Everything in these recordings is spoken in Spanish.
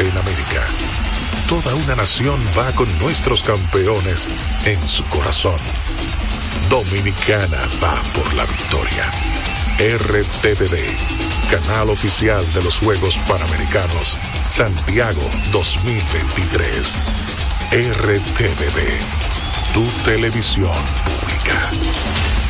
en América. Toda una nación va con nuestros campeones en su corazón. Dominicana va por la victoria. RTVD, canal oficial de los Juegos Panamericanos, Santiago 2023. RTVD, tu televisión pública.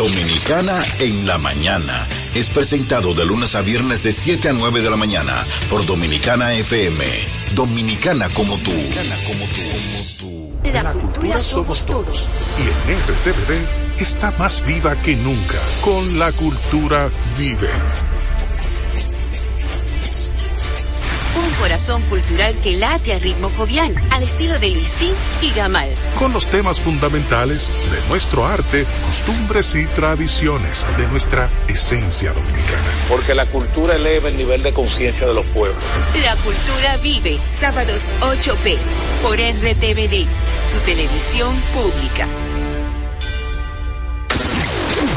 Dominicana en la mañana. Es presentado de lunes a viernes de 7 a 9 de la mañana por Dominicana FM. Dominicana como tú. Dominicana como tú. La, cultura somos todos. Y en RTVD está más viva que nunca. Con la cultura vive. Un corazón cultural que late a ritmo jovial, al estilo de Luisín y Gamal. Con los temas fundamentales de nuestro arte, costumbres y tradiciones, de nuestra esencia dominicana. Porque la cultura eleva el nivel de conciencia de los pueblos. La cultura vive, sábados 8p, por RTVD, tu televisión pública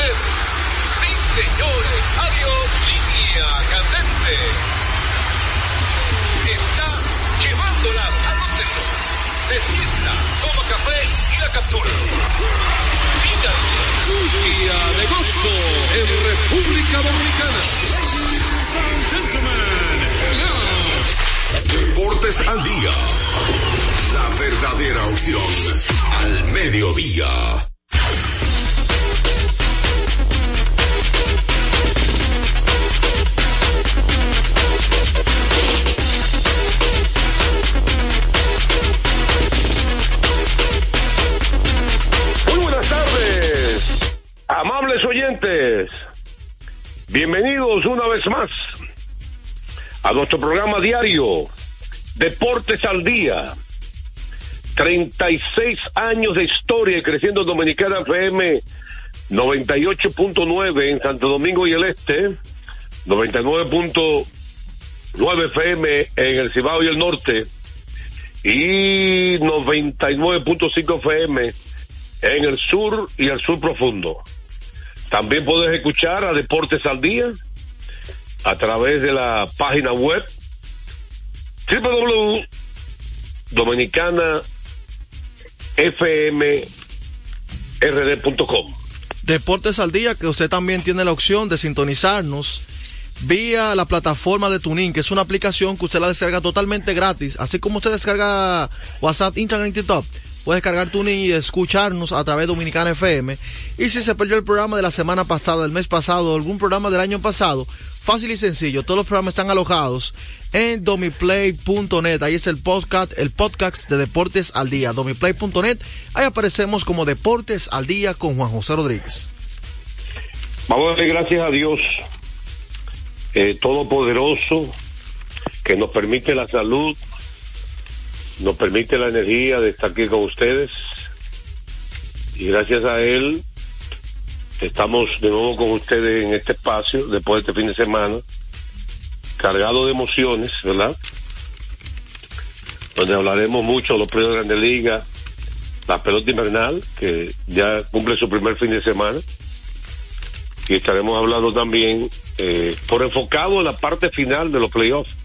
Ser. Sí, señores. Adiós, línea candente. Está llevándola a donde. Se sienta, toma café y la captura. Un día de gozo en República Dominicana. Deportes al día. La verdadera opción al mediodía. Bienvenidos una vez más a nuestro programa diario Deportes al Día. 36 años de historia y creciendo Dominicana FM 98.9 en Santo Domingo y el Este, 99.9 FM en el Cibao y el Norte y 99.5 FM en el sur y el sur profundo. También puedes escuchar a Deportes al Día a través de la página web www.dominicanafmrd.com. Deportes al Día, que usted también tiene la opción de sintonizarnos vía la plataforma de Tuning, que es una aplicación que usted la descarga totalmente gratis, así como usted descarga WhatsApp, Instagram y TikTok puedes cargar tu y escucharnos a través de Dominicana FM. Y si se perdió el programa de la semana pasada, el mes pasado, algún programa del año pasado, fácil y sencillo. Todos los programas están alojados en domiplay.net. Ahí es el podcast, el podcast de Deportes al Día. Domiplay.net. Ahí aparecemos como Deportes al Día con Juan José Rodríguez. Vamos a darle gracias a Dios, eh, Todopoderoso, que nos permite la salud, nos permite la energía de estar aquí con ustedes y gracias a él estamos de nuevo con ustedes en este espacio después de este fin de semana cargado de emociones, ¿verdad? Donde hablaremos mucho de los premios de Grande Liga, la pelota invernal, que ya cumple su primer fin de semana. Y estaremos hablando también, eh, por enfocado en la parte final de los playoffs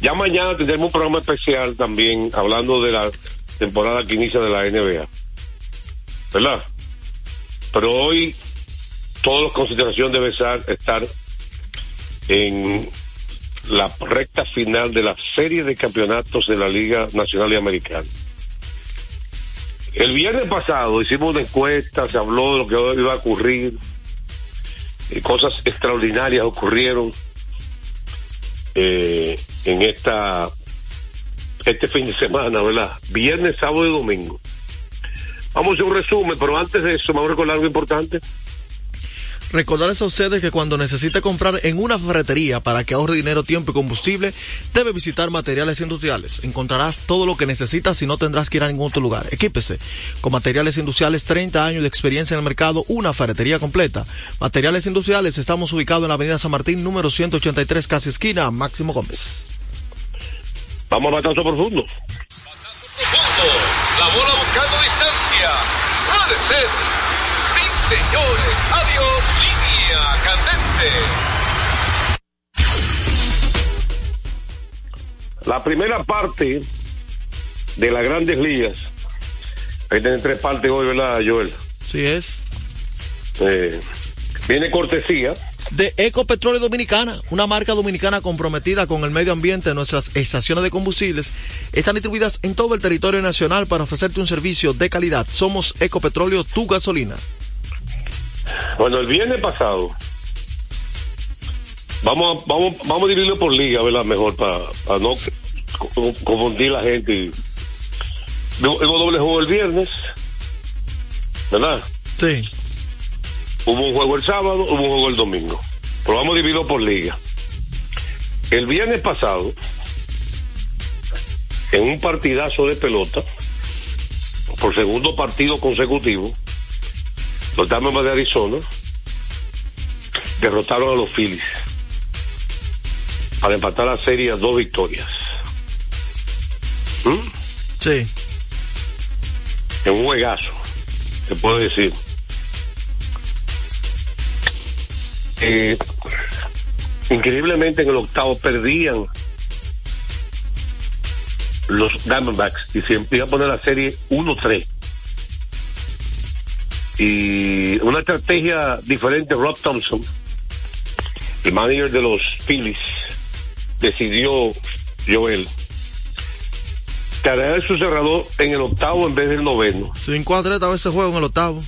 ya mañana tendremos un programa especial también hablando de la temporada que inicia de la NBA. ¿Verdad? Pero hoy toda la consideración debe estar en la recta final de la serie de campeonatos de la Liga Nacional y Americana. El viernes pasado hicimos una encuesta, se habló de lo que iba a ocurrir, y cosas extraordinarias ocurrieron eh, en esta este fin de semana, ¿verdad? Viernes, sábado y domingo. Vamos a un resumen, pero antes de eso, vamos a recordar algo importante. Recordarles a ustedes que cuando necesite comprar en una ferretería para que ahorre dinero, tiempo y combustible, debe visitar materiales industriales. Encontrarás todo lo que necesitas y no tendrás que ir a ningún otro lugar. Equípese. Con materiales industriales, 30 años de experiencia en el mercado, una ferretería completa. Materiales industriales, estamos ubicados en la avenida San Martín, número 183, casi esquina, Máximo Gómez. Vamos a batazo profundo. Profundo. La bola buscando distancia. Puede ser. Sí, señores. Adiós. Línea candente. La primera parte de las grandes ligas. Ahí tienen tres partes hoy, ¿verdad, Joel? Sí es. Eh, viene cortesía de Ecopetróleo Dominicana, una marca dominicana comprometida con el medio ambiente. Nuestras estaciones de combustibles están distribuidas en todo el territorio nacional para ofrecerte un servicio de calidad. Somos Ecopetróleo, tu gasolina. Bueno, el viernes pasado, vamos a, vamos, vamos a dividirlo por liga, ¿verdad? Mejor para, para no confundir la gente. Hubo doble juego el viernes, ¿verdad? Sí. Hubo un juego el sábado, hubo un juego el domingo. Pero vamos a dividirlo por liga. El viernes pasado, en un partidazo de pelota, por segundo partido consecutivo, los Diamondbacks de Arizona derrotaron a los Phillies para empatar la serie a dos victorias. ¿Mm? Sí. En un juegazo, se puede decir. Eh, increíblemente en el octavo perdían los Diamondbacks y se iba a poner la serie 1-3 y una estrategia diferente Rob Thompson el manager de los Phillies decidió Joel cargar su cerrador en el octavo en vez del noveno 5 a 3 estaba ese juego en el octavo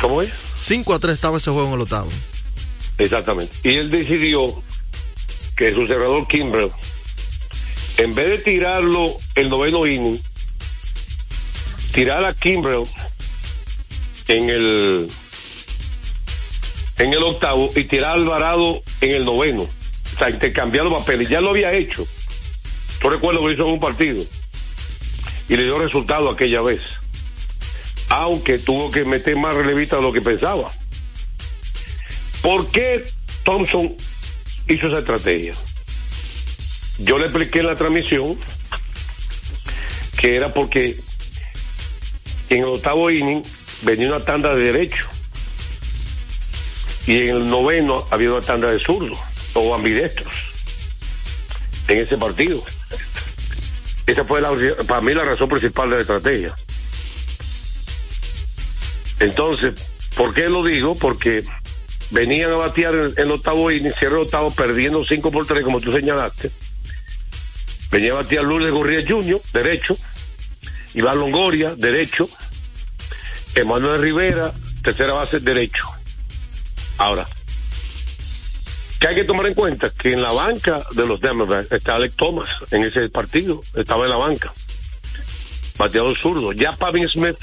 ¿cómo es? 5 a 3 estaba ese juego en el octavo Exactamente. Y él decidió que su cerrador Kimbrell, en vez de tirarlo el noveno inning, tirar a Kimbrell en el en el octavo y tirar a Alvarado en el noveno. O sea, intercambiar los papeles. Ya lo había hecho. Yo recuerdo que hizo en un partido. Y le dio resultado aquella vez. Aunque tuvo que meter más relevista de lo que pensaba. ¿Por qué Thompson hizo esa estrategia? Yo le expliqué en la transmisión que era porque en el octavo inning venía una tanda de derecho y en el noveno había una tanda de zurdo o ambidestros en ese partido. Esa fue la, para mí la razón principal de la estrategia. Entonces, ¿por qué lo digo? Porque venían a batear en el octavo inning, cierre el octavo, perdiendo 5 por 3, como tú señalaste. Venía a batear Lourdes Gorría Jr., derecho. Iván Longoria, derecho. Emanuel Rivera, tercera base, derecho. Ahora, que hay que tomar en cuenta que en la banca de los Democrats está Alex Thomas en ese partido, estaba en la banca. Bateador zurdo. Ya Pavin Smith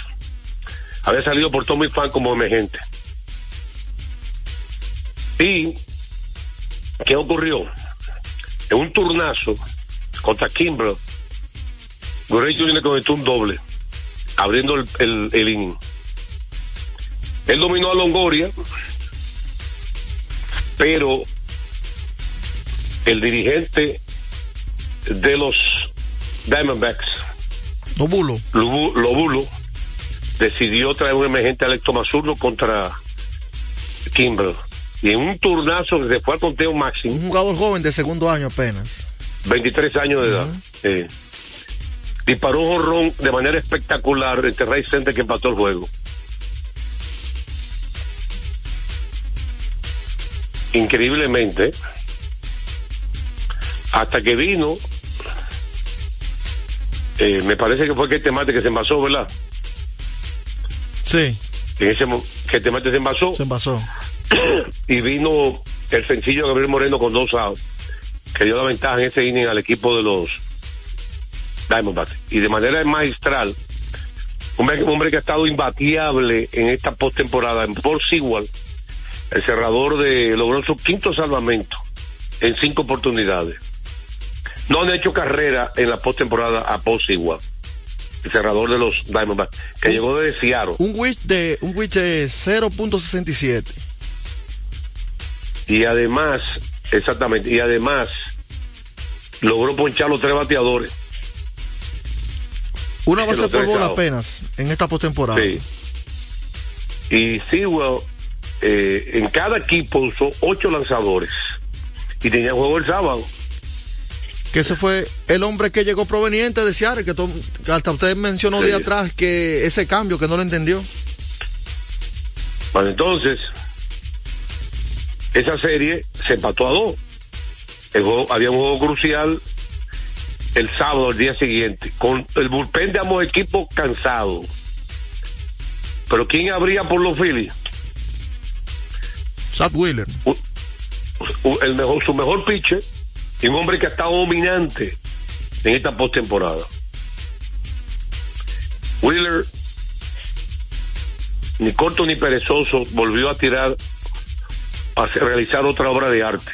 había salido por Tommy Fan como emergente. Y, ¿qué ocurrió? En un turnazo contra Kimbrell, Gurey Jr. conectó un doble, abriendo el, el, el inning. Él dominó a Longoria, pero el dirigente de los Diamondbacks, Lobulo, Lobulo, decidió traer un emergente Alex Tomazurro contra Kimbrell y en un turnazo que se fue al conteo máximo. Un jugador joven de segundo año apenas. 23 años de edad. eh, disparó un jorrón de manera espectacular este Ray Center que empató el juego. Increíblemente, hasta que vino, eh, me parece que fue que este mate que se envasó, ¿verdad? Sí. En ese mo- que este mate se envasó. Se envasó. y vino el sencillo de Gabriel Moreno con dos outs, que dio la ventaja en ese inning al equipo de los Diamondbacks. Y de manera magistral, un hombre, un hombre que ha estado imbateable en esta postemporada, en Paul Sewell, el cerrador de logró su quinto salvamento en cinco oportunidades. No han hecho carrera en la postemporada a Sewell, el cerrador de los Diamondbacks, que llegó de Seattle. Un which de, un which de 0.67. y además, exactamente, y además logró ponchar los tres bateadores. Una base por bola apenas en esta postemporada. Sí. Y Sewell, eh, en cada equipo usó ocho lanzadores y tenía juego el sábado. Que ese fue el hombre que llegó proveniente de Seattle, que, to- que hasta usted mencionó Sí. día atrás que ese cambio que no lo entendió. Bueno, entonces, esa serie se empató a dos. El juego- había un juego crucial el sábado, el día siguiente, con el bullpen de ambos equipos cansado. Pero ¿quién habría por los Phillies? Sad Wheeler. El mejor, su mejor pitcher y un hombre que ha estado dominante en esta postemporada. Wheeler, ni corto ni perezoso, volvió a tirar, a realizar otra obra de arte.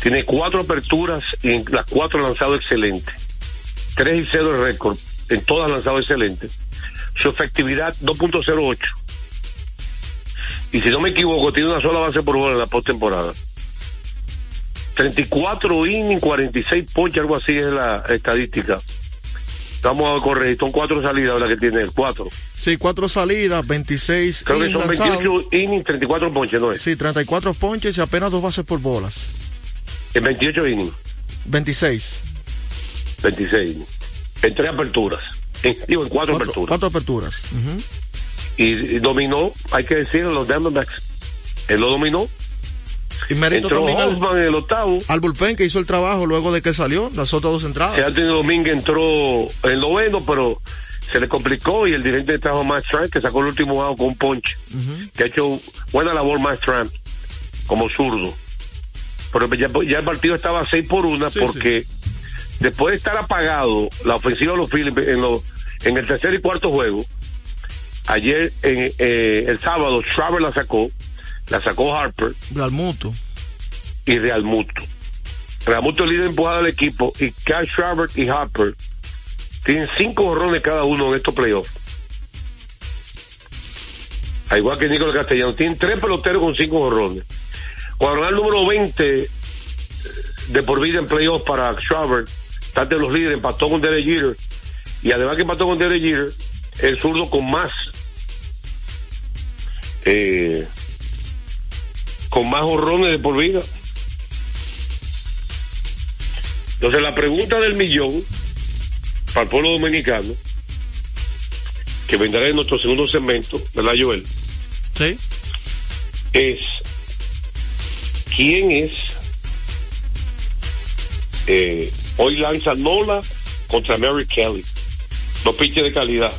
Tiene cuatro aperturas y en las cuatro ha lanzado excelente. Tres y cero de récord, en todas ha lanzado excelente. Su efectividad 2.08 y si no me equivoco, tiene una sola base por bola en la postemporada. 34 innings, 46 ponches, algo así es la estadística. Vamos a corregir, son cuatro salidas la que tiene cuatro. Sí, cuatro salidas, 26 Creo que son lanzados. 28 innings, 34 ponches, ¿no es? Sí, 34 ponches y apenas dos bases por bolas. En 28 innings, 26. 26 innings. En tres aperturas. En, digo, en cuatro, Cuatro, aperturas. cuatro aperturas. Ujú. Y, y dominó, hay que decirlo, los Diamondbacks. Él lo dominó. Y mérito Entró también al, Hoffman en el octavo. al bullpen que hizo el trabajo luego de que salió, las otras dos entradas. Anthony Domínguez entró en el noveno, pero se le complicó y el dirigente trajo a Max Trump, que sacó el último out con un ponche. Que ha hecho buena labor Max Trump como zurdo. Pero ya, ya el partido estaba 6 por 1 Sí, porque después de estar apagado la ofensiva de los Phillies en, los en el tercer y cuarto juego, ayer, en, eh, el sábado, Schraber la sacó, la sacó Harper Al mutuo. y Real Muto. Real Muto líder empujado del equipo y Cash Schreiber y Harper tienen cinco borrones cada uno en estos playoffs. Al igual que Nicolás Castellano, tienen tres peloteros con cinco borrones. Cuando el número 20 de por vida en playoffs para Schreiber, está de los líderes, empató con Derek Jeter y además que empató con Derek Jeter, el zurdo con más eh, con más horrones de por vida. Entonces la pregunta del millón para el pueblo dominicano, que vendrá en nuestro segundo segmento, ¿verdad Joel? Sí. Es ¿quién es? Eh, hoy lanza Nola contra Mary Kelly. Dos pitches de calidad.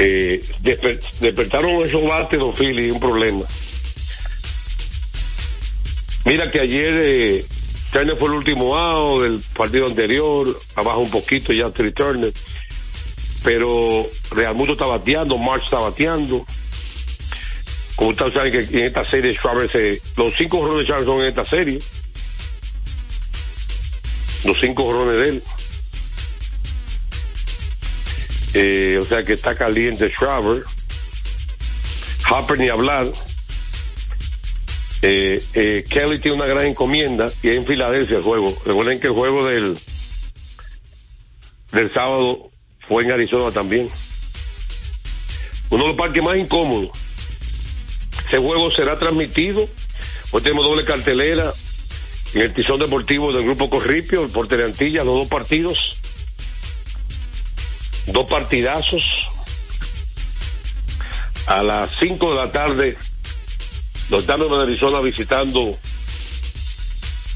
Eh, desper- despertaron esos bates los Phillies un problema. Mira que ayer eh, Turner fue el último out del partido anterior, abajo un poquito ya Trey Turner, pero Real Mundo está bateando, March está bateando. Como ustedes saben que en esta serie Schwarber se, los cinco jorrones de Schwarber son en esta serie. Los cinco jorrones de él. Eh, o sea que está caliente Schwarber. Harper ni hablar. Eh, eh, Kelly tiene una gran encomienda y en Filadelfia el juego. Recuerden que el juego del del sábado fue en Arizona también. Uno de los parques más incómodos. Ese juego será transmitido. Hoy tenemos doble cartelera en el Tizón Deportivo del Grupo Corripio, el Porter Antilla, los dos partidos. Dos partidazos. A las 5 de la tarde, los Diamondbacks de Arizona visitando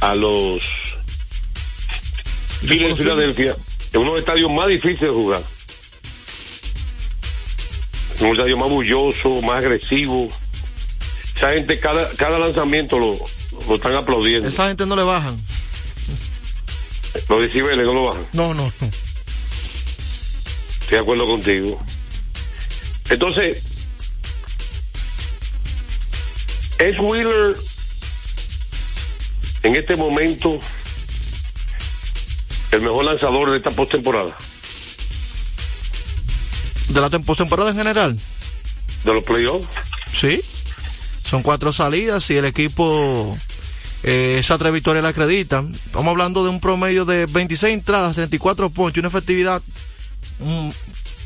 a los Phillies de Filadelfia en uno de los estadios más difíciles de jugar. Un estadio más bulloso, más agresivo. Esa gente, cada, cada lanzamiento lo, lo están aplaudiendo. Esa gente no le bajan. Los decibeles no lo bajan. No, no, no. Estoy de acuerdo contigo. Entonces, ¿es Wheeler en este momento el mejor lanzador de esta postemporada? ¿De la postemporada en general? ¿De los playoffs? Sí. Son cuatro salidas y el equipo eh, esas tres victorias la acreditan. Estamos hablando de un promedio de 26 entradas, 34 ponches, una efectividad mm,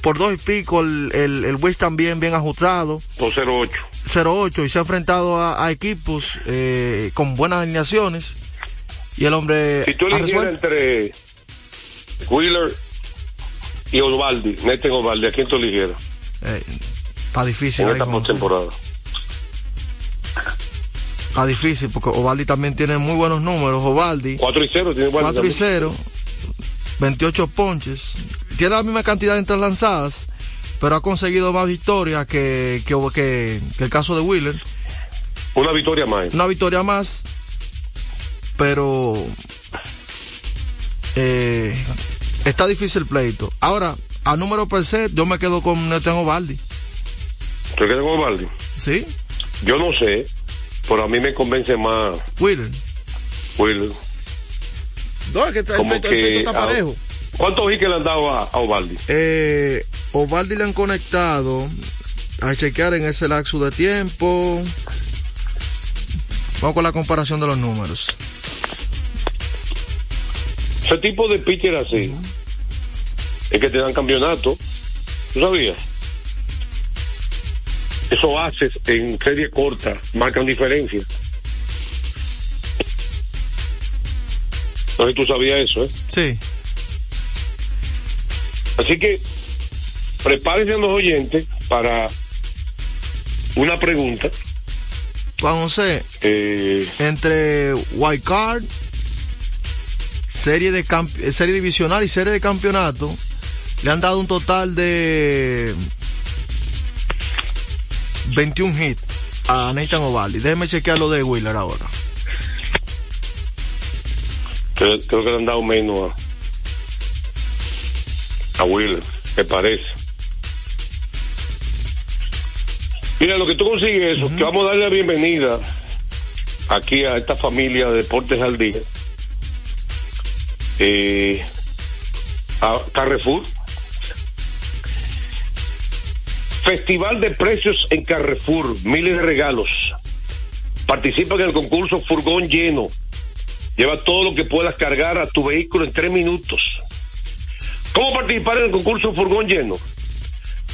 por dos y pico, el, el, el West también bien ajustado. 208. 08 y se ha enfrentado a, a equipos eh, con buenas alineaciones y el hombre Si tú entre Wheeler y Osvaldi, Neten Osvaldi, ¿a quién tú eligieras Eh, está difícil en esta postemporada? está difícil porque Ovaldi también tiene muy buenos números Ovaldi 4 y 0 tiene Osvaldi 4 y también. 0 28 ponches tiene la misma cantidad de entradas lanzadas pero ha conseguido más victorias que, que, que, que el caso de Wheeler Una victoria más. una victoria más pero eh, está difícil el pleito ahora a número per se yo me quedo con Neten Ovaldi ¿Tú quedas con Osvaldi? ¿sí? Yo no sé, pero a mí me convence más Wheeler Wheeler. no, es que el Como pleito- el que pleito está a- parejo ¿Cuántos hits le han dado a, a Osvaldi? Eh, Ovaldi le han conectado a chequear en ese lapso de tiempo. Vamos con la comparación de los números. Ese tipo de pitcher así es que te dan campeonato. ¿Tú sabías? Esos haces en serie corta marcan diferencia. No sé si tú sabías eso, ¿eh? Sí. Así que prepárense a los oyentes para una pregunta. Juan José, Eh, entre Wild Card, serie de eh, serie divisional y serie de campeonato, le han dado un total de 21 hits a Nathan Ovaldi. Déjeme chequear lo de Wheeler ahora. creo, creo que le han dado menos a, a Wheeler, me parece. Mira, lo que tú consigues es que vamos a darle la bienvenida aquí a esta familia de Deportes al Día. Eh, a Carrefour. Festival de precios en Carrefour, miles de regalos. Participa en el concurso Furgón Lleno. Lleva todo lo que puedas cargar a tu vehículo en tres minutos. ¿Cómo participar en el concurso Furgón Lleno?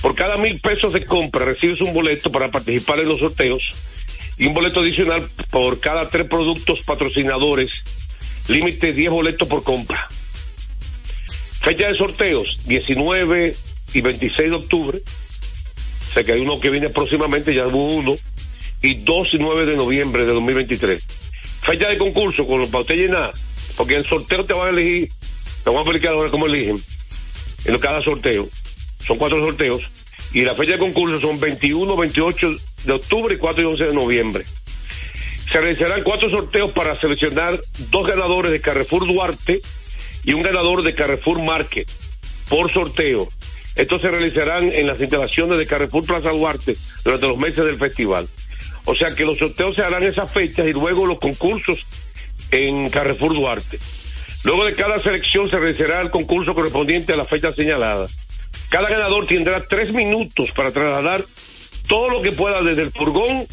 Por cada mil pesos de compra recibes un boleto para participar en los sorteos y un boleto adicional por cada tres productos patrocinadores. Límite 10 boletos por compra. Fecha de sorteos 19 y 26 de octubre. Sé que hay uno que viene próximamente, ya hubo uno. Y 2 y 9 de noviembre de 2023. Fecha de concurso con los usted llenar. Porque el sorteo te van a elegir. Te van a explicar ahora cómo eligen. En cada sorteo. Son cuatro sorteos. Y la fecha de concurso son 21, 28 de octubre y 4 y 11 de noviembre. Se realizarán cuatro sorteos para seleccionar dos ganadores de Carrefour Duarte y un ganador de Carrefour Market por sorteo. Estos se realizarán en las instalaciones de Carrefour Plaza Duarte durante los meses del festival. O sea que los sorteos se harán esas fechas y luego los concursos en Carrefour Duarte. Luego de cada selección se realizará el concurso correspondiente a la fecha señalada. Cada ganador tendrá tres minutos para trasladar todo lo que pueda desde el furgón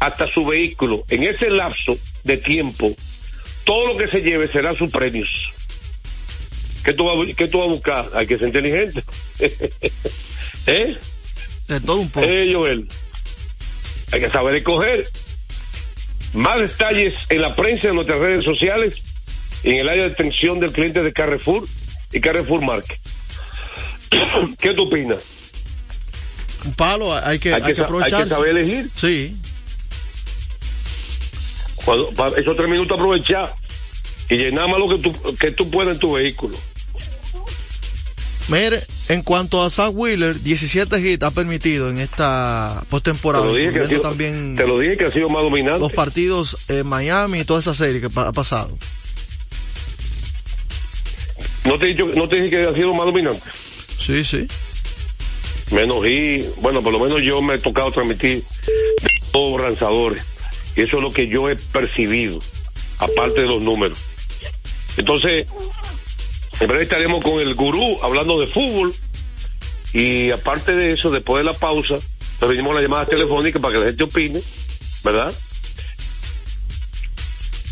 hasta su vehículo. En ese lapso de tiempo, todo lo que se lleve será sus premios. ¿Qué tú, vas, a- qué tú vas a buscar? Hay que ser inteligente. ¿Eh? De todo un poco. Eh, Joel. Hay que saber escoger. Más detalles en la prensa, en nuestras redes sociales, en el área de atención del cliente de Carrefour y Carrefour Market. ¿Qué tú opinas? Un palo, hay que, Hay hay que que sa- hay que aprovechar. saber elegir. Sí. Cuando, esos tres minutos aprovechar y llenar más lo que tú, que tú puedes en tu vehículo. Mire, en cuanto a Zach Wheeler, 17 hits ha permitido en esta postemporada. Te, lo dije que ha sido, también te lo dije que ha sido más dominante. Los partidos en Miami y toda esa serie que ha pasado. ¿No te, he dicho, ¿No te dije que ha sido más dominante? Sí, sí. Menos y, bueno, por lo menos yo me he tocado transmitir de todos lanzadores. Y eso es lo que yo he percibido, aparte de los números. Entonces, en breve estaremos con el gurú hablando de fútbol. Y aparte de eso, después de la pausa, nos venimos a la llamada telefónica para que la gente opine, ¿verdad?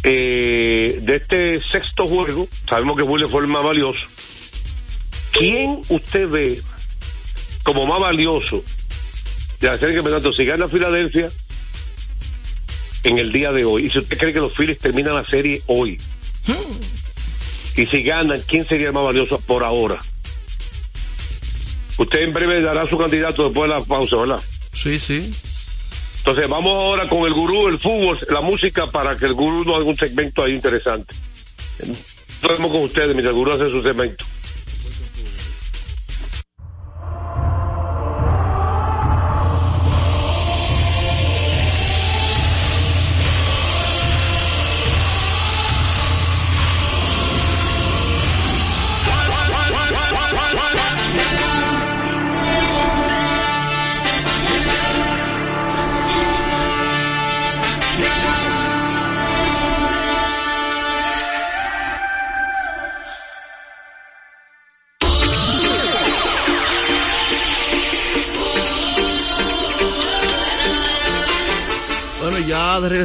Eh, de este sexto juego, sabemos que Julio fue el más valioso. ¿Quién usted ve como más valioso de hacer el campeonato? Si gana Filadelfia en el día de hoy, y si usted cree que los Phillies terminan la serie hoy, y si ganan, ¿quién sería el más valioso por ahora? Usted en breve dará su candidato después de la pausa, ¿verdad? Sí, sí. Entonces vamos ahora con el gurú, el fútbol, la música para que el gurú nos haga un segmento ahí interesante. Nos con ustedes mientras el gurú hace su segmento.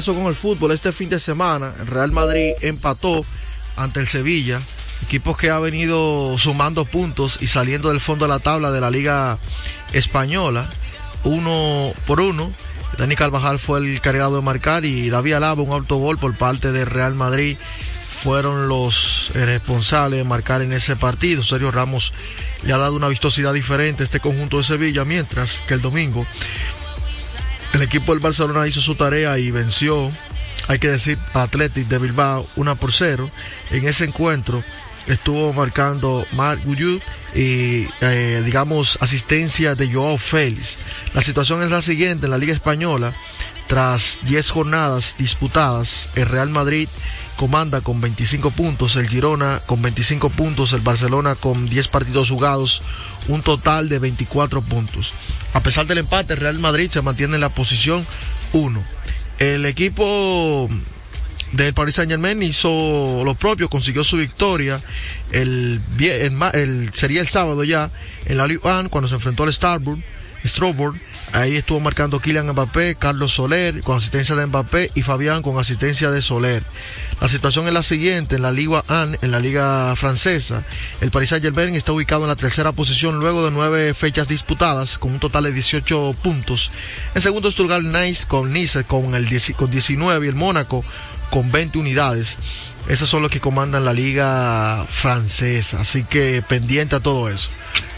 Con el fútbol este fin de semana. El Real Madrid empató ante el Sevilla, equipos que ha venido sumando puntos y saliendo del fondo de la tabla de la Liga Española, uno por uno. Dani Carvajal fue el cargado de marcar y David Alaba, un autogol por parte del Real Madrid, fueron los responsables de marcar en ese partido. Sergio Ramos le ha dado una vistosidad diferente a este conjunto de Sevilla, mientras que el domingo el equipo del Barcelona hizo su tarea y venció, hay que decir, a Athletic de Bilbao 1 por 0. En ese encuentro estuvo marcando Marc Guyud y, eh, digamos, asistencia de Joao Félix. La situación es la siguiente en la Liga Española. Tras 10 jornadas disputadas, el Real Madrid comanda con 25 puntos, el Girona con 25 puntos, el Barcelona con 10 partidos jugados, un total de 24 puntos. A pesar del empate, Real Madrid se mantiene en la posición 1. El equipo del Paris Saint Germain hizo lo propio, consiguió su victoria el, el, sería el sábado ya en la Ligue 1 cuando se enfrentó al Starboard, Strawboard Ahí estuvo marcando Kylian Mbappé, Carlos Soler con asistencia de Mbappé y Fabián con asistencia de Soler. La situación es la siguiente, en la Liga AN, en la Liga Francesa, el Paris Saint-Germain está ubicado en la tercera posición luego de nueve fechas disputadas con un total de 18 puntos. En segundo lugar, Nice con Nice con, el, con 19 y el Mónaco con 20 unidades. Esos son los que comandan la liga francesa, así que pendiente a todo eso.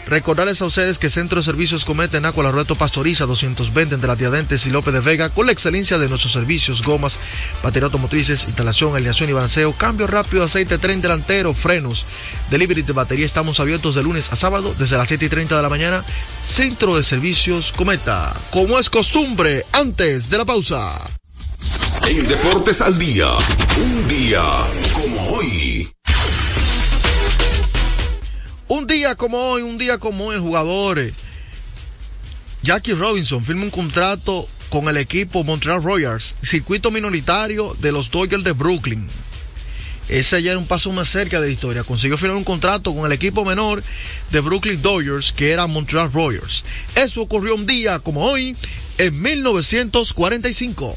Recordarles a ustedes que Centro de Servicios Cometa en Aqua Reto Pastoriza 220 entre la Tiadentes y López de Vega con la excelencia de nuestros servicios, gomas, batería automotrices, instalación, alineación y balanceo, cambio rápido, aceite, tren delantero, frenos, delivery de batería. Estamos abiertos de lunes a sábado desde las 7 y 30 de la mañana. Centro de Servicios Cometa. Como es costumbre, antes de la pausa. En Deportes al Día, un día como hoy. Un día como hoy, un día como hoy, jugadores. Jackie Robinson firma un contrato con el equipo Montreal Royals, circuito minoritario de los Dodgers de Brooklyn. Ese ya era un paso más cerca de la historia. Consiguió firmar un contrato con el equipo menor de Brooklyn Dodgers, que era Montreal Royals. Eso ocurrió un día como hoy, en 1945.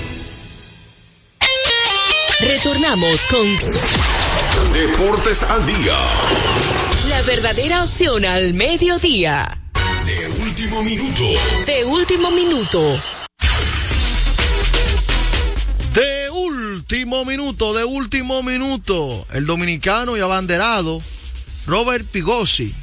Retornamos con Deportes al Día. La verdadera opción al mediodía. De último minuto. De último minuto. De último minuto, de último minuto. El dominicano y abanderado Robert Pigosi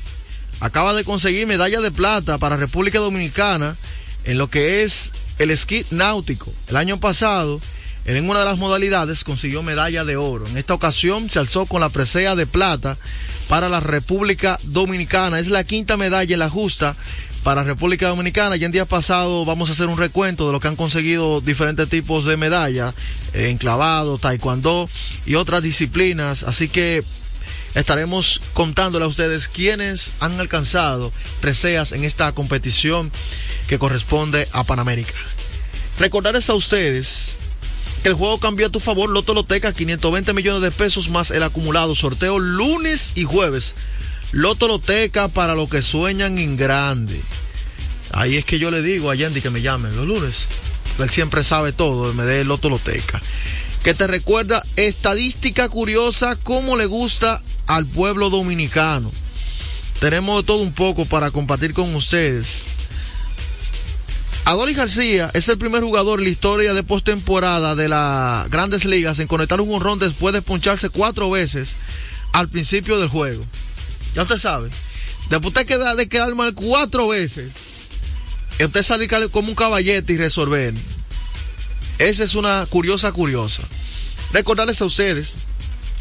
acaba de conseguir medalla de plata para República Dominicana en lo que es el esquí náutico. El año pasado en una de las modalidades consiguió medalla de oro. En esta ocasión se alzó con la presea de plata para la República Dominicana. Es la quinta medalla en la justa para República Dominicana. Y en día pasado vamos a hacer un recuento de lo que han conseguido diferentes tipos de medallas, eh, enclavado, taekwondo y otras disciplinas. Así que estaremos contándole a ustedes quiénes han alcanzado preseas en esta competición que corresponde a Panamérica. Recordarles a ustedes que el juego cambió a tu favor, Loto Loteca, 520 millones de pesos más el acumulado. Sorteo lunes y jueves. Loto Loteca para los que sueñan en grande. Ahí es que yo le digo a Yandy que me llame los lunes. Él siempre sabe todo, me dé Loto Loteca. Que te recuerda estadística curiosa, cómo le gusta al pueblo dominicano. Tenemos todo un poco para compartir con ustedes. Adolis García es el primer jugador en la historia de postemporada de las grandes ligas en conectar un honrón después de poncharse cuatro veces al principio del juego. Ya usted sabe. Después de quedar mal cuatro veces, usted salir como un caballete y resolver. Esa es una curiosa, curiosa. Recordarles a ustedes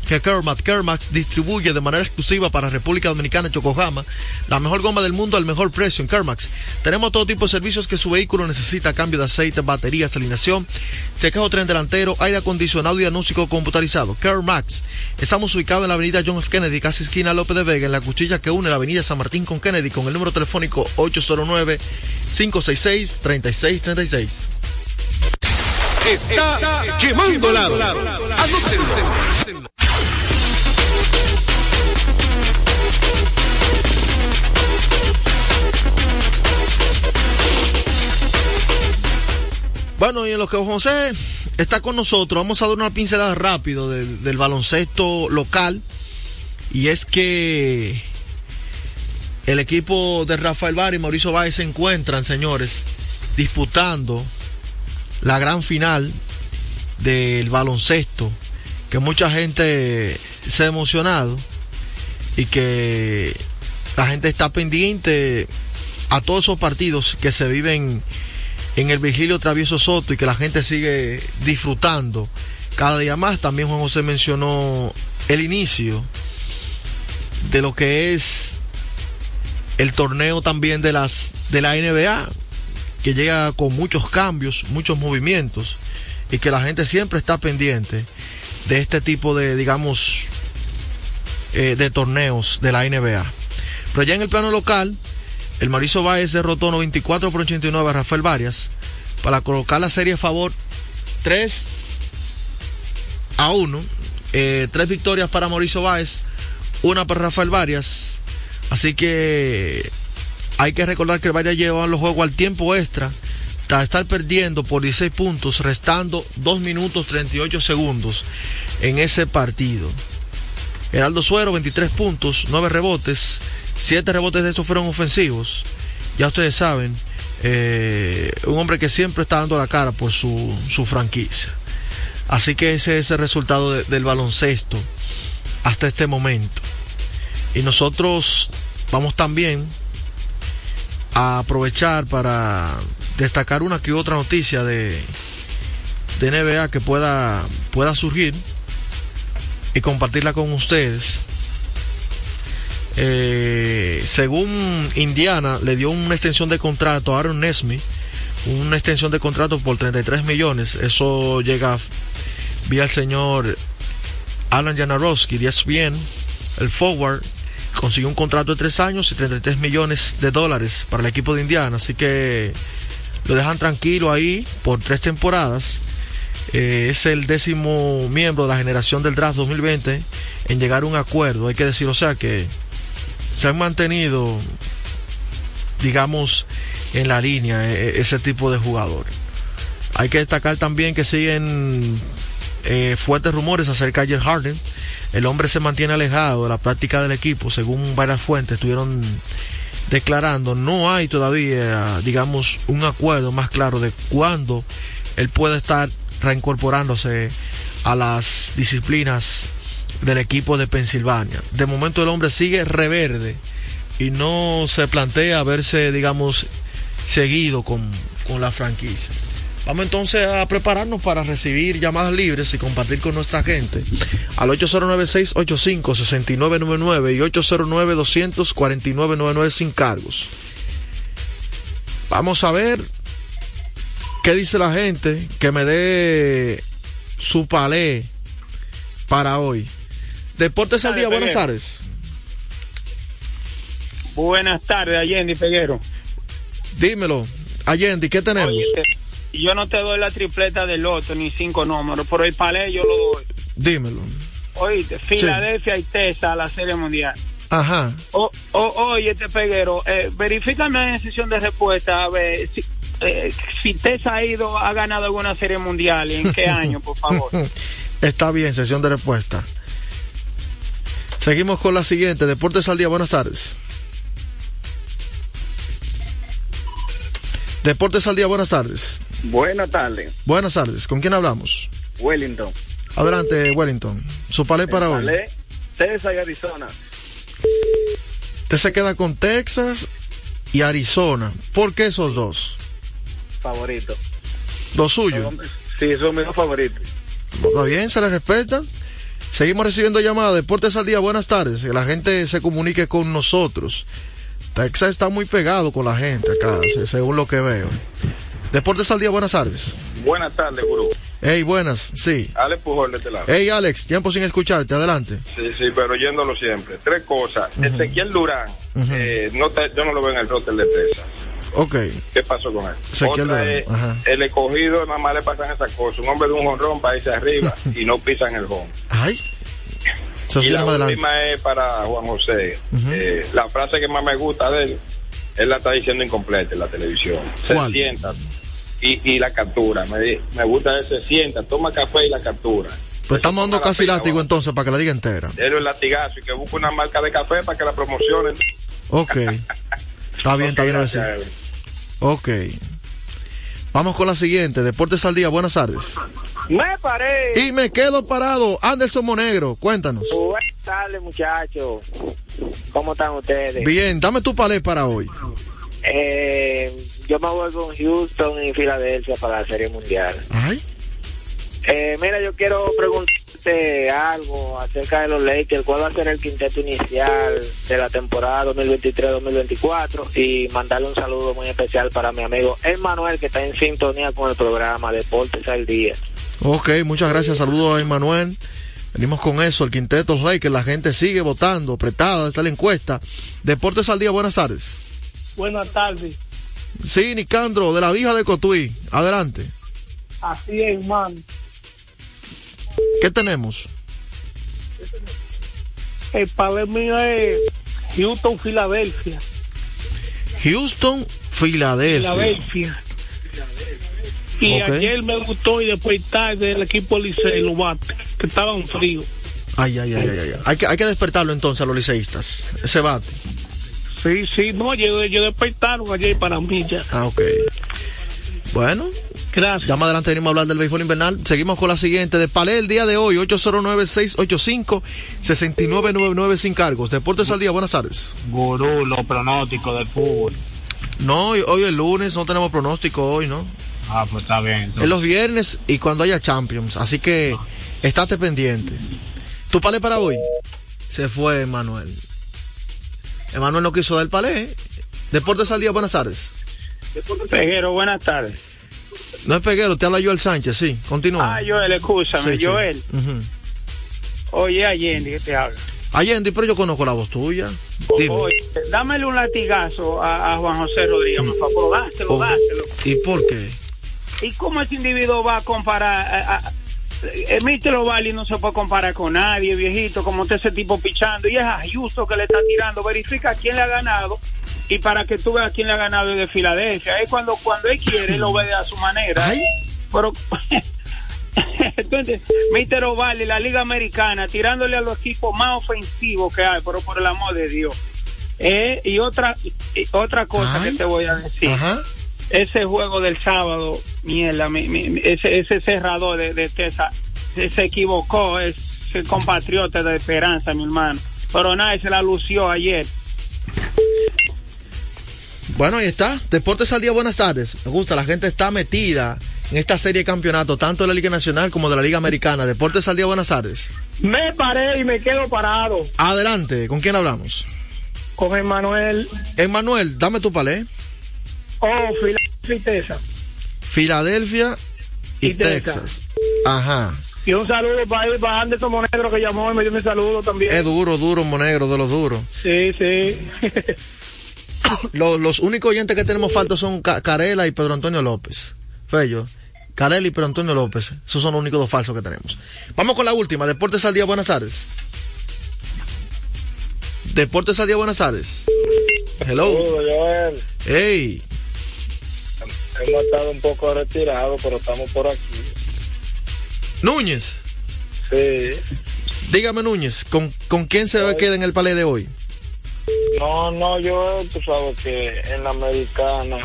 que Kermax, Kermax distribuye de manera exclusiva para República Dominicana, Yokohama, la mejor goma del mundo al mejor precio en Kermax. Tenemos todo tipo de servicios que su vehículo necesita, cambio de aceite, baterías, alineación, chequeo tren delantero, aire acondicionado y diagnóstico computarizado. Kermax. Estamos ubicados en la avenida John F. Kennedy, casi esquina López de Vega, en la cuchilla que une la avenida San Martín con Kennedy, con el número telefónico 809-566-3636. Está, quemando lado. Bueno, y en lo que José está con nosotros, vamos a dar una pincelada rápido del, baloncesto local. Y es que el equipo de Rafael Bar y Mauricio Báez se encuentran, señores, disputando la gran final del baloncesto, que mucha gente se ha emocionado y que la gente está pendiente a todos esos partidos que se viven en el Vigilio Travieso Soto y que la gente sigue disfrutando cada día más. También Juan José mencionó el inicio de lo que es el torneo también de las de la NBA que llega con muchos cambios, muchos movimientos y que la gente siempre está pendiente de este tipo de digamos eh, de torneos de la NBA. Pero ya en el plano local, el Mauricio Báez derrotó 94 por 89 a Rafael Varias para colocar la serie a favor 3 a 1. Eh, tres victorias para Mauricio Báez, una para Rafael Varias. Así que hay que recordar que el Varias lleva los juegos al tiempo extra tras estar perdiendo por 16 puntos, restando 2 minutos 38 segundos en ese partido. Heraldo Suero, 23 puntos, 9 rebotes, 7 rebotes de estos fueron ofensivos. Ya ustedes saben, eh, un hombre que siempre está dando la cara por su, su franquicia. Así que ese es el resultado de, del baloncesto hasta este momento. Y nosotros vamos también a aprovechar para destacar una que otra noticia de, de NBA que pueda, pueda surgir y compartirla con ustedes. Eh, según Indiana, le dio una extensión de contrato a Aaron Nesmith, una extensión de contrato por 33 millones. Eso llega vía el señor Alan Janarowski, de bien el forward, consiguió un contrato de tres años y 33 millones de dólares para el equipo de Indiana. Así que lo dejan tranquilo ahí por tres temporadas. Eh, es el décimo miembro de la generación del draft 2020 en llegar a un acuerdo. Hay que decir, o sea que se han mantenido, digamos, en la línea e, e, ese tipo de jugador. Hay que destacar también que siguen eh, fuertes rumores acerca de Harden. El hombre se mantiene alejado de la práctica del equipo, según varias fuentes estuvieron declarando. No hay todavía, digamos, un acuerdo más claro de cuándo él puede estar reincorporándose a las disciplinas del equipo de Pensilvania. De momento el hombre sigue reverde y no se plantea verse, digamos, seguido con, con la franquicia. Vamos entonces a prepararnos para recibir llamadas libres y compartir con nuestra gente al 809-685-6999 y 809-249-99 sin cargos. Vamos a ver qué dice la gente que me dé su palé para hoy. Deportes al día, buenas tardes. Buenas tardes, Allende Peguero. Dímelo, Allende, ¿qué tenemos? yo no te doy la tripleta del loto ni cinco números, pero el palé yo lo doy. Dímelo. Oíste, Filadelfia y Tesa a la Serie Mundial. Ajá. O, oye, este peguero, eh, verifícame en sesión de respuesta a ver si, eh, si Tesa ha ido, ha ganado alguna Serie Mundial y en qué año, por favor. Está bien, sesión de respuesta. Seguimos con la siguiente, Deportes al Día, buenas tardes. Deportes al Día, buenas tardes. Buenas tardes. Buenas tardes. ¿Con quién hablamos? Wellington. Adelante, Wellington. Su palé para hoy. Texas y Arizona. Usted se queda con Texas y Arizona. ¿Por qué esos dos? Favorito. ¿Los suyos? Sí, son mis favoritos. Está bien, se les respeta. Seguimos recibiendo llamadas. Deportes al día, buenas tardes. Que la gente se comunique con nosotros. Texas está muy pegado con la gente acá, según lo que veo. Deportes al día, buenas tardes. Buenas tardes, gurú. Hey, buenas, sí. Alex Pujol de este lado. Hey, Alex, tiempo sin escucharte, adelante. Sí, sí, pero yéndolo siempre. Tres cosas. Ezequiel Durán, eh, no yo no lo veo en el roster de Texas. Ok. ¿Qué pasó con él? Ezequiel Durán. el escogido nada más le pasan esas cosas. Un hombre de un jonrón va irse arriba y no pisan el home. Ay. y la última es para Juan José. Eh, la frase que más me gusta de él, él la está diciendo incompleta en la televisión. Se sienta y, y la captura. Me, me gusta ese sienta, toma café y la captura. Pues estamos dando casi látigo entonces para que la diga entera. Déle el latigazo y que busque una marca de café para que la promocionen. Ok. Está bien, está bien. Ok. Vamos con la siguiente. Deportes al día. Buenas tardes. Me paré. Y me quedo parado. Anderson Monegro, cuéntanos. Buenas tardes, muchachos. ¿Cómo están ustedes? Bien, dame tu palé para hoy. Eh, yo me voy con Houston y Filadelfia para la Serie Mundial. Ay. Eh, mira, yo quiero preguntarte algo acerca de los Lakers. ¿Cuál va a ser el quinteto inicial de la temporada 2023-2024? Y mandarle un saludo muy especial para mi amigo Emmanuel, que está en sintonía con el programa Deportes al Día. Ok, muchas gracias. Saludos a Emmanuel. Venimos con eso, el quinteto Lakers. La gente sigue votando, apretada, está la encuesta. Deportes al Día, buenas tardes. Buenas tardes. Sí, Nicandro, de la vieja de Cotuí. Adelante. Así es, man. ¿Qué tenemos? El padre mío es Houston, Filadelfia. Houston, Filadelfia. Filadelfia. Y ayer me gustó y después tarde el equipo Licey lo bate, que estaban fríos. Ay, ay, ay, ay, ay. Hay que, hay que despertarlo entonces a los liceístas. Ese bate. Sí, sí, no, yo, yo despertaron ayer para mí ya. Ah, ok. Bueno. Gracias. Ya más adelante venimos a hablar del béisbol invernal. Seguimos con la siguiente. De Palé el día de hoy, 809-685-6999 sin cargos. Deportes al día, buenas tardes. Gurú, los pronósticos del fútbol. No, hoy es lunes, no tenemos pronóstico hoy, ¿no? Ah, pues está bien. Es los viernes y cuando haya Champions, así que estate pendiente. ¿Tu palé para hoy? Se fue Emanuel. Emanuel no quiso dar el palé. Deportes al día, buenas tardes. Peguero, buenas tardes. No es Peguero, te habla Joel Sánchez, sí, continúa. Ah, Joel, escúchame, Joel. Oye, Allende, ¿qué te habla? Allende, pero yo conozco la voz tuya. Oye, dámele un latigazo a, Juan José Rodríguez, por favor, dáselo, oh, dáselo. ¿Y por qué? ¿Y cómo ese individuo va a comparar? A, a, Valley no se puede comparar con nadie, viejito, como está ese tipo pichando. Y es justo que le está tirando. Verifica quién le ha ganado y para que tú veas quién le ha ganado de Filadelfia. Es cuando, cuando él quiere, lo ve a su manera. Pero. Entonces, Mister la Liga Americana, tirándole a los equipos más ofensivos que hay, pero por el amor de Dios. Eh, y otra otra cosa que te voy a decir. Ese juego del sábado, mierda, ese, ese cerrador de, de Tesa se, equivocó, es el compatriota de Esperanza, mi hermano. Pero nadie se la lució ayer. Bueno, ahí está. Deportes al día, buenas tardes. Me gusta, la gente está metida en esta serie de campeonato, tanto de la Liga Nacional como de la Liga Americana. Deportes al día, buenas tardes. Me paré y me quedo parado. Adelante, ¿con quién hablamos? Con Emanuel. Emanuel, dame tu palé. Oh, Filadelfia y Texas. Filadelfia y, Texas. Ajá. Y un saludo para, para Anderson Monegro que llamó y me dio un saludo también. Es duro, duro, Monegro, de los duros. Sí, sí. los, los únicos oyentes que tenemos faltos son Carela y Pedro Antonio López. Fello. Carela y Pedro Antonio López. Esos son los únicos dos falsos que tenemos. Vamos con la última. Deportes al día, buenas tardes. Deportes al día, buenas tardes. Hello. Joel. Hey. Hemos estado un poco retirados, pero estamos por aquí. Núñez. Sí. Dígame, Núñez, ¿con, con quién se queda en el palé de hoy? No, no, yo, tú sabes que en la americana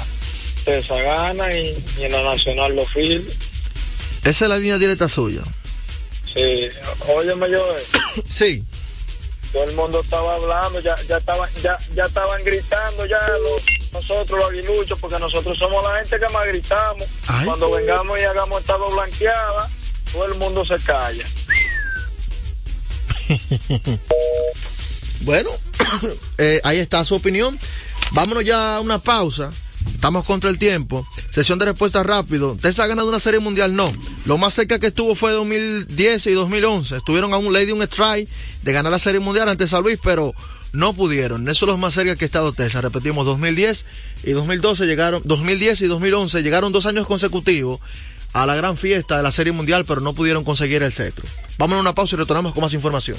Tesa gana y, en la nacional lo fil. Esa es la línea directa suya. Sí, óyeme yo. sí. Todo el mundo estaba hablando, ya, ya estaban, ya, ya estaban gritando ya nosotros los aguiluchos, porque nosotros somos la gente que más gritamos. Cuando vengamos y hagamos estado blanqueada, todo el mundo se calla. bueno, eh, ahí está su opinión. Vámonos ya a una pausa. Estamos contra el tiempo. Sesión de respuesta rápido. ¿Texas ha ganado una serie mundial? No. Lo más cerca que estuvo fue 2010 y 2011. Estuvieron a un lady un strike de ganar la serie mundial ante San Luis, pero no pudieron. Eso es lo más cerca que ha estado Texas. Repetimos, 2010 y 2012 llegaron, 2010 y 2011 llegaron dos años consecutivos a la gran fiesta de la serie mundial, pero no pudieron conseguir el cetro. Vamos a una pausa y retornamos con más información.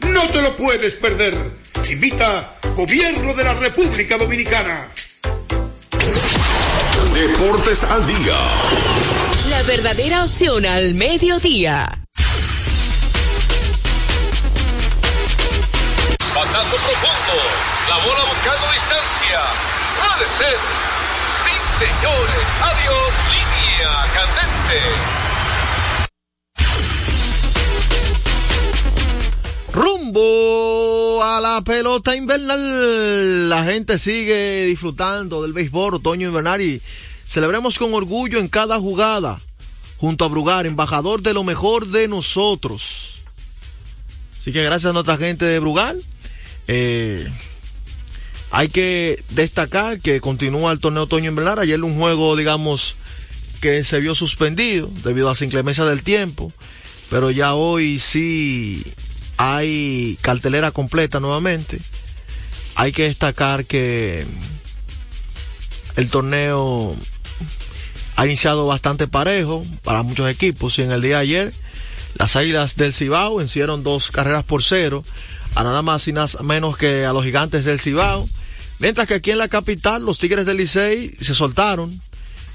No te lo puedes perder. Invita Gobierno de la República Dominicana. Deportes al día. La verdadera opción al mediodía. Pasazo profundo. La bola buscando distancia. Puede ser. Sí, señores. Adiós. Línea candente. A la pelota invernal. La gente sigue disfrutando del béisbol otoño invernal y celebremos con orgullo en cada jugada. Junto a Brugar, embajador de lo mejor de nosotros. Así que gracias a nuestra gente de Brugal. Eh, hay que destacar que continúa el torneo otoño invernal. Ayer un juego, digamos, que se vio suspendido debido a la inclemencia del tiempo. Pero ya hoy sí hay cartelera completa nuevamente. Hay que destacar que el torneo ha iniciado bastante parejo para muchos equipos y en el día de ayer las Águilas del Cibao vencieron dos carreras por cero a nada más y nada menos que a los gigantes del Cibao Mientras que aquí en la capital, los Tigres del Licey se soltaron,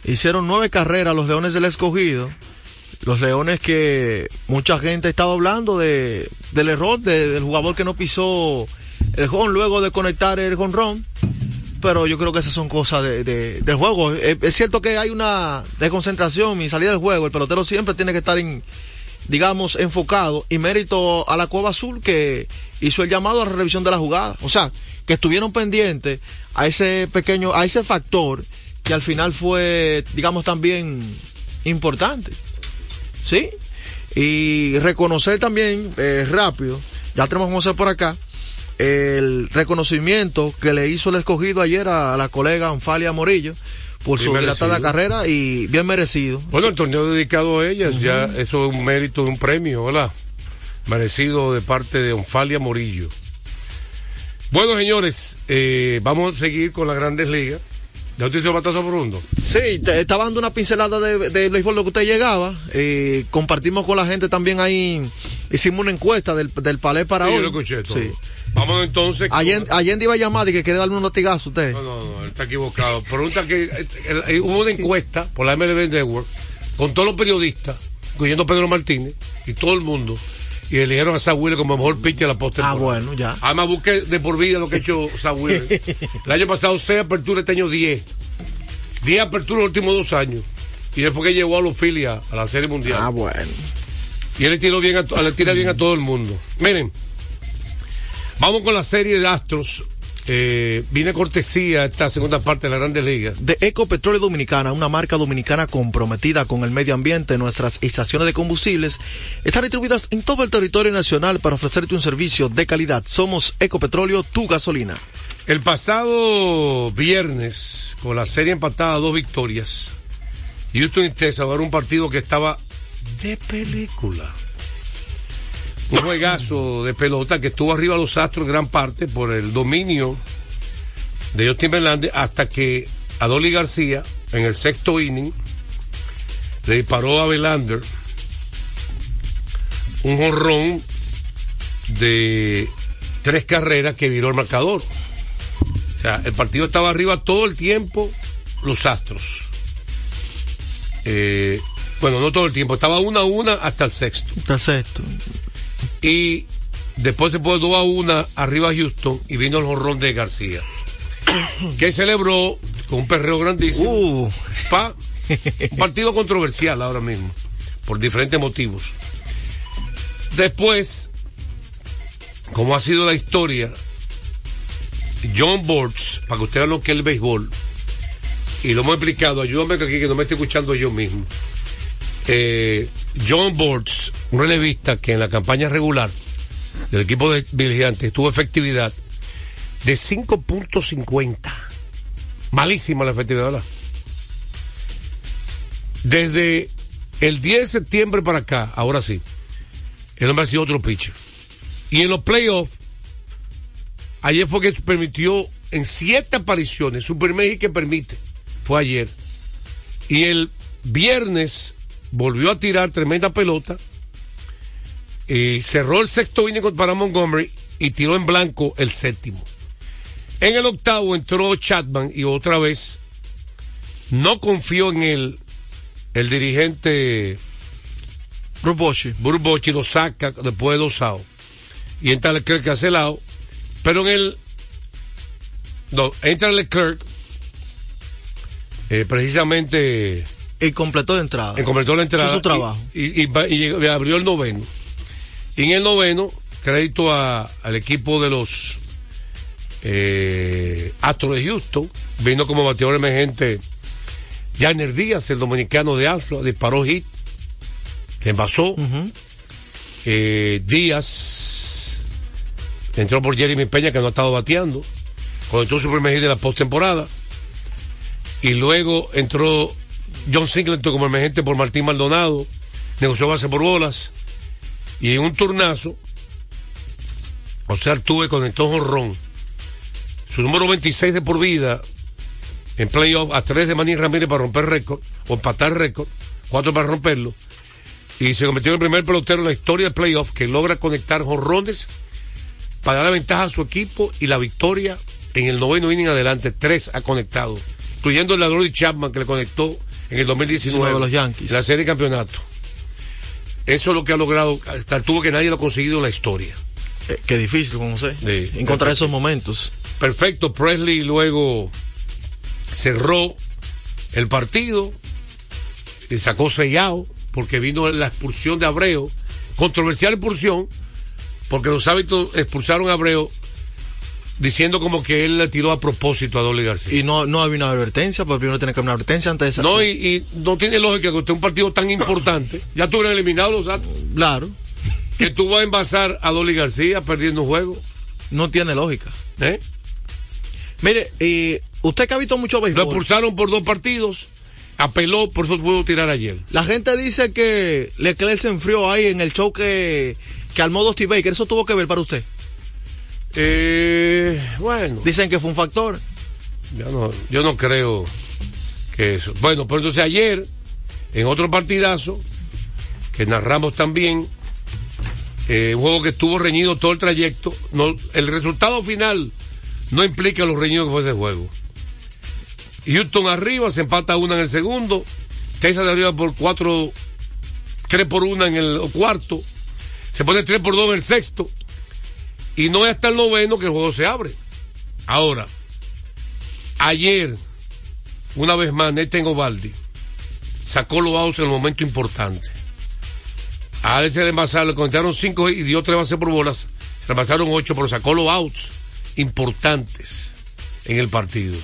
hicieron nueve carreras los Leones del Escogido. Los Leones que mucha gente estaba hablando de, del error del jugador que no pisó el home luego de conectar el run pero yo creo que esas son cosas de, del juego. Es, cierto que hay una desconcentración y salida del juego. El pelotero siempre tiene que estar, en, digamos, enfocado. Y mérito a la Cueva Azul que hizo el llamado a la revisión de la jugada. O sea, que estuvieron pendientes a ese pequeño, a ese factor que al final fue, digamos, también importante. ¿Sí? Y reconocer también eh, rápido, ya tenemos a José por acá, el reconocimiento que le hizo el escogido ayer a, la colega Anfalia Morillo por su dilatada carrera y bien merecido. Bueno, el torneo dedicado a ellas, ya eso es un mérito de un premio, ¿verdad? Merecido de parte de Onfalia Morillo. Bueno, señores, eh, vamos a seguir con las grandes ligas. ¿Ya usted hizo batazo profundo? Sí, te, estaba dando una pincelada de, de béisbol lo que usted llegaba. Eh, compartimos con la gente también ahí, hicimos una encuesta del, del palé para hoy. Yo lo escuché todo. Sí. Vamos entonces. Allende, iba a llamar y que quiere darme un notigazo usted. No, no, no, él está equivocado. Pregunta que eh, hubo una encuesta por la MLB Network con todos los periodistas, incluyendo Pedro Martínez y todo el mundo y eligieron a Sam como mejor pitcher de la post Ah, bueno, ya. Además, busqué de por vida lo que ha hecho Sam el año pasado, 6 aperturas, este año 10. 10 aperturas los últimos dos años. Y él fue que llevó a los Phillies a la Serie Mundial. Ah, bueno. Y él le, tiró bien a, le tira bien a todo el mundo. Miren, vamos con la serie de Astros eh, viene cortesía esta segunda parte de la Grandes Ligas. De Ecopetróleo Dominicana, una marca dominicana comprometida con el medio ambiente. Nuestras estaciones de combustibles están distribuidas en todo el territorio nacional para ofrecerte un servicio de calidad. Somos Ecopetróleo, tu gasolina. El pasado viernes, con la serie empatada a dos victorias, Houston y Texas un partido que estaba de película un juegazo de pelota que estuvo arriba los Astros en gran parte por el dominio de Justin Verlander hasta que Adoli García en el sexto inning le disparó a Verlander un jonrón de tres carreras que viró el marcador. O sea, el partido estaba arriba todo el tiempo los Astros. Eh, bueno, no todo el tiempo, estaba una a una hasta el sexto. Hasta el sexto. Y después se puso 2 a 1 arriba Houston y vino el jorrón de García. que celebró con un perreo grandísimo. Uh. Pa, un partido controversial ahora mismo, por diferentes motivos. Después, como ha sido la historia, John Bortz, para que usted vea lo que es el béisbol, y lo hemos explicado, ayúdame aquí que no me estoy escuchando yo mismo. Eh, John Bortz, un relevista que en la campaña regular del equipo de vigilantes tuvo efectividad de 5.50. Malísima la efectividad, ¿verdad? Desde el 10 de septiembre para acá, ahora sí, el hombre ha sido otro pitcher. Y en los playoffs, ayer fue que permitió en siete apariciones, su primer que permite, fue ayer. Y el viernes volvió a tirar tremenda pelota y cerró el sexto inning para Montgomery y tiró en blanco el séptimo. En el octavo entró Chapman y otra vez no confió en él el dirigente Burbochi. Burbochi lo saca después de dos outs. Y entra Leclerc hace lado. Pero en el. No, entra Leclerc. Eh, precisamente y completó la entrada. Y completó la entrada. su trabajo. Y, abrió el noveno. Y en el noveno, crédito al equipo de los eh, Astros de Houston. Vino como bateador emergente Janer Díaz, el dominicano de Astro, disparó hit. Se envasó. Eh, Díaz entró por Jeremy Peña, que no ha estado bateando. Cuando entró su primer hit de la postemporada. Y luego entró John Singleton como emergente por Martín Maldonado, negoció base por bolas, y en un turnazo, o sea, tuve conectó Ron, su número 26 de por vida, en playoff, a tres de Manín Ramírez para romper récord, o empatar récord, cuatro para romperlo, y se convirtió en el primer pelotero en la historia del playoff que logra conectar jorrones para dar la ventaja a su equipo y la victoria en el noveno inning adelante, tres ha conectado, incluyendo el ladrón de Chapman que le conectó en el 2019 los Yankees. la serie de campeonato. Eso es lo que ha logrado, hasta tuvo que nadie lo ha conseguido en la historia. Eh, qué difícil, como sé, encontrar esos momentos. Perfecto, Presley luego cerró el partido y sacó sellado porque vino la expulsión de Abreu, controversial expulsión, porque los hábitos expulsaron a Abreu diciendo como que él le tiró a propósito a Dolly García. Y no, no había una advertencia, porque primero tiene que haber una advertencia antes de esa. No, y, no tiene lógica que usted un partido tan importante, ya tuvieron eliminado los datos. Claro. Que tú vas a envasar a Dolly García perdiendo un juego. No tiene lógica. ¿Eh? Mire, y usted que ha visto mucho béisbol. Lo expulsaron por dos partidos, apeló, por eso pudo tirar ayer. La gente dice que Leclerc se enfrió ahí en el show que, que armó Dusty Baker. ¿Eso tuvo que ver para usted? Eh, bueno. Dicen que fue un factor. Yo no, yo no creo que eso. Bueno, pero entonces ayer, en otro partidazo, que narramos también, eh, un juego que estuvo reñido todo el trayecto, no, el resultado final no implica lo reñido que fue ese juego. Houston arriba, se empata una en el segundo, Texas arriba por cuatro, tres por una en el cuarto, se pone tres por dos en el sexto, y no es hasta el noveno que el juego se abre. Ahora, ayer, una vez más, Nathan Ovaldi sacó los outs en el momento importante. A Alex de envasar le contaron cinco y dio tres bases por bolas. Le pasaron ocho, pero sacó los outs importantes en el partido.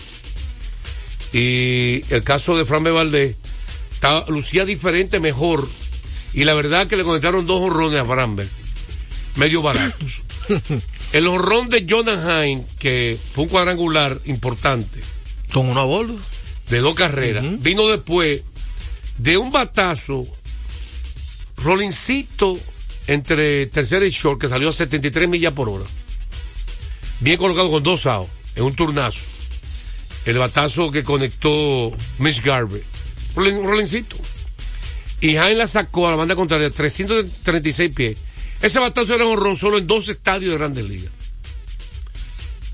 Y el caso de Fran Valdés lucía diferente, mejor. Y la verdad que le conectaron dos horrones a Framber, medio baratos. El horrón de Jonathan que fue un cuadrangular importante. Con una bola. De dos carreras. Vino después de un batazo, Rolincito entre tercera y short, que salió a 73 millas por hora. Bien colocado con dos outs, en un turnazo. El batazo que conectó Mitch Garvey. Rolincito. Y Jaime la sacó a la banda contraria, 336 pies ese batazo era un honrón solo en dos estadios de Grandes Ligas.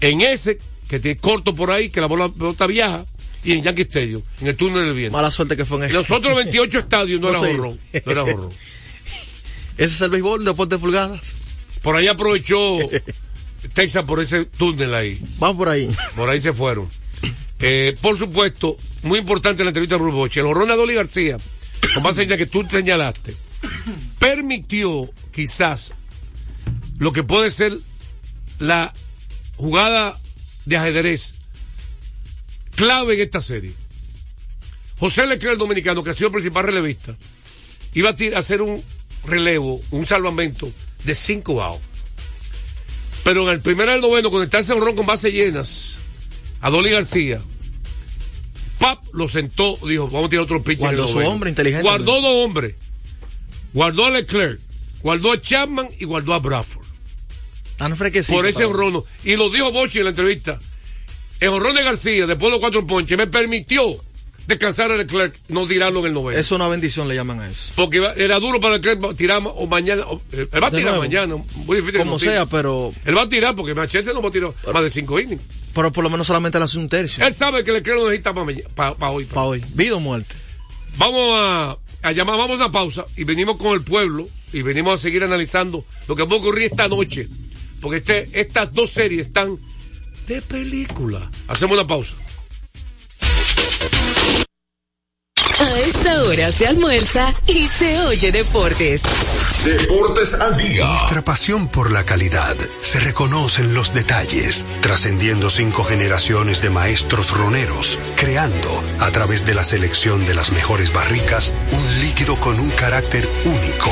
En ese, que tiene corto por ahí, que la bola pelota viaja, y en Yankee Stadium, en el túnel del viento. Mala suerte que fue en ese. Los otros 28 estadios no, era honrón. No era honrón. Ese es el béisbol, de pulgadas. Por ahí aprovechó Texas por ese túnel ahí. Vamos por ahí. Por ahí se fueron. Eh, por supuesto, muy importante la entrevista de Bruce el horrón de Dolly García, con base en que tú señalaste, permitió quizás lo que puede ser la jugada de ajedrez clave en esta serie. José Leclerc, el dominicano, que ha sido el principal relevista, iba a hacer un relevo, un salvamento de cinco outs. Pero en el primero del noveno, conectarse a un ron con bases llenas, a Dolly García, Pap lo sentó, dijo, vamos a tirar otro pitch. Guardó su hombre inteligente. Guardó dos hombres. Guardó a Leclerc, guardó a Chapman y guardó a Bradford. Tan Por ese honrón. Y lo dijo Bochi en la entrevista. El honrón de García, después de los cuatro ponches, me permitió descansar a Leclerc, no tirarlo en el noveno. Es una bendición, le llaman a eso. Porque era duro para Leclerc tirar o mañana. él va a tirar mañana. Muy difícil. Como sea, pero. Él va a tirar porque Machete no va a tirar más de cinco innings. Pero por lo menos solamente le hace un tercio. Él sabe que Leclerc no necesita para hoy. Para hoy. Vida o muerte. Vamos a allá vamos a pausa y venimos con el pueblo y venimos a seguir analizando lo que va a ocurrir esta noche. Porque este, estas dos series están de película. Hacemos una pausa. A esta hora se almuerza y se oye deportes. Deportes al día. Nuestra pasión por la calidad se reconoce en los detalles, trascendiendo cinco generaciones de maestros roneros, creando, a través de la selección de las mejores barricas, un líquido con un carácter único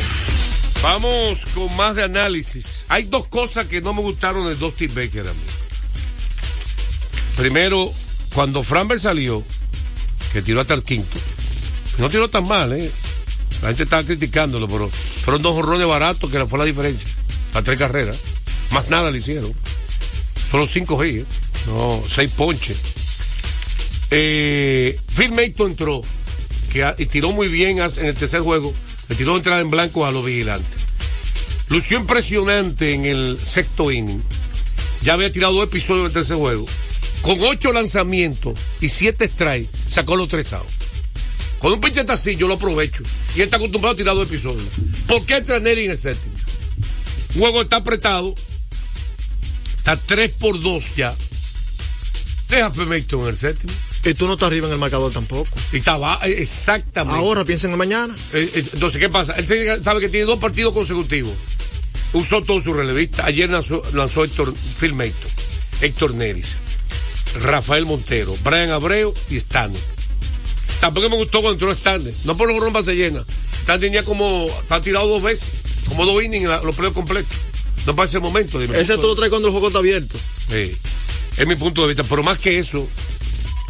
Vamos con más de análisis. Hay dos cosas que no me gustaron de Dustin Baker a mí. Primero, cuando Framber salió, que tiró hasta el quinto, no tiró tan mal, ¿eh? La gente estaba criticándolo, pero fueron dos horrones baratos que fue la diferencia. Para tres carreras. Más nada le hicieron. Fueron cinco G, ¿eh? no, seis ponches. Eh, Phil Mayton entró que, y tiró muy bien en el tercer juego. Le tiró entrada en blanco a los vigilantes. Lució impresionante en el sexto inning. Ya había tirado dos episodios del tercer juego. Con ocho lanzamientos y siete strikes, sacó los tres outs. Cuando un pinche está así, yo lo aprovecho. Y él está acostumbrado a tirar dos episodios. ¿Por qué entra Neri en el séptimo? Un juego está apretado. Está 3 por 2 ya. Deja a en el séptimo. Y tú no estás arriba en el marcador tampoco. Y estaba, eh, exactamente. Ahora piensa en el mañana. Eh, eh, entonces, ¿qué pasa? Él sabe que tiene dos partidos consecutivos. Usó todo su relevista. Ayer lanzó, lanzó Héctor Phil Héctor Neris, Rafael Montero, Brian Abreu y Stanley. Tampoco me gustó cuando entró Stanley. No por los rombas se llena. Stanley tenía como, está tirado dos veces, como dos innings en los playoffs completos. No para ese momento. Ese tú lo traes cuando el juego está abierto. Sí. Es mi punto de vista. Pero más que eso,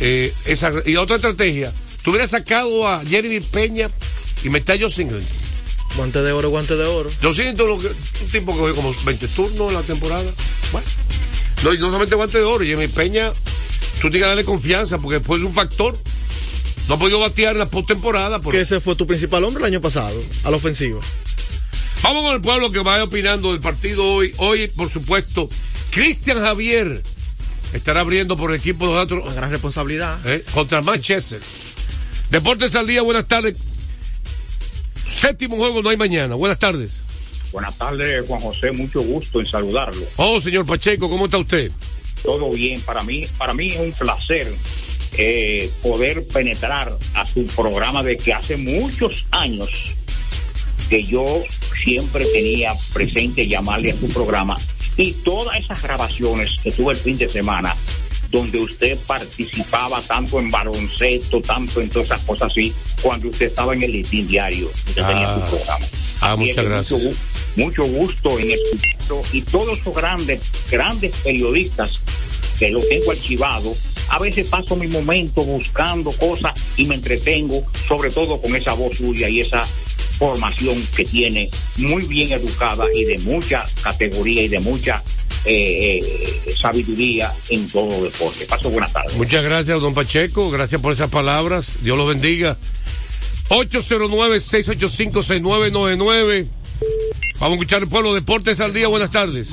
eh, esa, y otra estrategia, tú hubieras sacado a Jeremy Peña y meter a Joe Singleton. Guante de oro, guante de oro. Yo siento lo que, un tipo que juega como 20 turnos en la temporada. Bueno, no, no solamente guante de oro, Jeremy Peña, tú tienes que darle confianza porque después es un factor. No ha podido batear en la postemporada. Que ese fue tu principal hombre el año pasado, a la ofensiva. Vamos con el pueblo que vaya opinando del partido hoy. Hoy, por supuesto, Cristian Javier estará abriendo por el equipo de nosotros. Una gran responsabilidad. ¿Eh? Contra Manchester. Deportes al día, buenas tardes. Séptimo juego no hay mañana. Buenas tardes. Buenas tardes, Juan José. Mucho gusto en saludarlo. Oh, señor Pacheco, ¿cómo está usted? Todo bien. Para mí, para mí es un placer eh, poder penetrar a su programa de que hace muchos años que yo siempre tenía presente llamarle a su programa y todas esas grabaciones que tuve el fin de semana, donde usted participaba tanto en baloncesto, tanto en todas esas cosas así, cuando usted estaba en el listín diario, usted tenía su ah. programa. Ah, muchas gracias. Mucho, gusto en escucharlo y todos esos grandes, grandes periodistas que lo tengo archivado, a veces paso mi momento buscando cosas y me entretengo, sobre todo con esa voz suya y esa formación que tiene, muy bien educada y de mucha categoría y de mucha eh, eh, sabiduría en todo deporte. Paso buenas tardes. Muchas gracias, don Pacheco. Gracias por esas palabras. Dios lo bendiga. 809-685-6999. Vamos a escuchar el pueblo Deportes al día. Buenas tardes.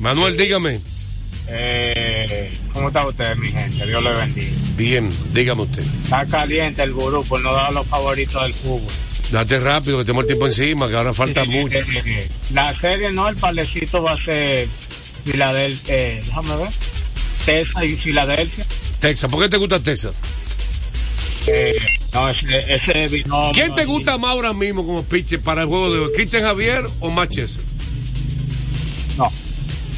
Manuel, dígame. Eh, ¿Cómo está usted, mi gente? Dios le bendiga. Bien, dígame usted. Está caliente el gurú por no dar los favoritos del fútbol. Date rápido, que tenemos el tiempo encima, que ahora falta mucho. la serie no, el palecito va a ser Filadelfia, eh, déjame ver, Texas y Filadelfia. Texas, ¿por qué te gusta Texas? Eh, no, ese, ese ¿Quién te gusta más ahora mismo como pitcher para el juego de hoy? ¿Cristian Javier o Manchester? No,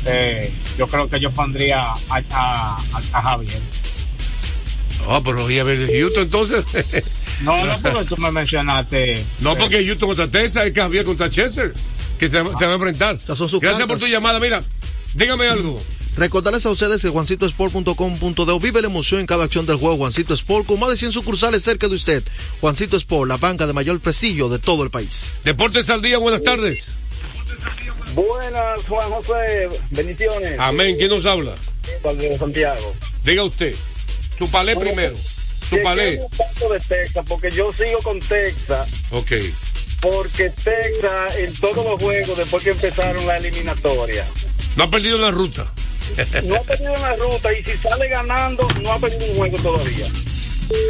eh, yo creo que yo pondría a, a, a, Javier. Ah, pero ya ver de Houston entonces. No, no, porque tú me mencionaste. No, porque Houston contra Texas, es que había contra Chester, que se, va a enfrentar. Gracias por tu llamada. Mira, dígame algo. Recordarles a ustedes que juancitosport.com.de vive la emoción en cada acción del juego Juancito Sport con más de 100 sucursales cerca de usted. Juancito Sport, la banca de mayor prestigio de todo el país. Deportes al día, buenas tardes. Buenas, Juan José, bendiciones. Amén, ¿quién nos habla? Santiago. Diga usted, su palé primero. Su palé. de Texas, porque yo sigo con Texas. Ok. Porque Texas, en todos los juegos, después que empezaron la eliminatoria. No ha perdido la ruta. no ha perdido en la ruta y si sale ganando, no ha perdido un juego todavía.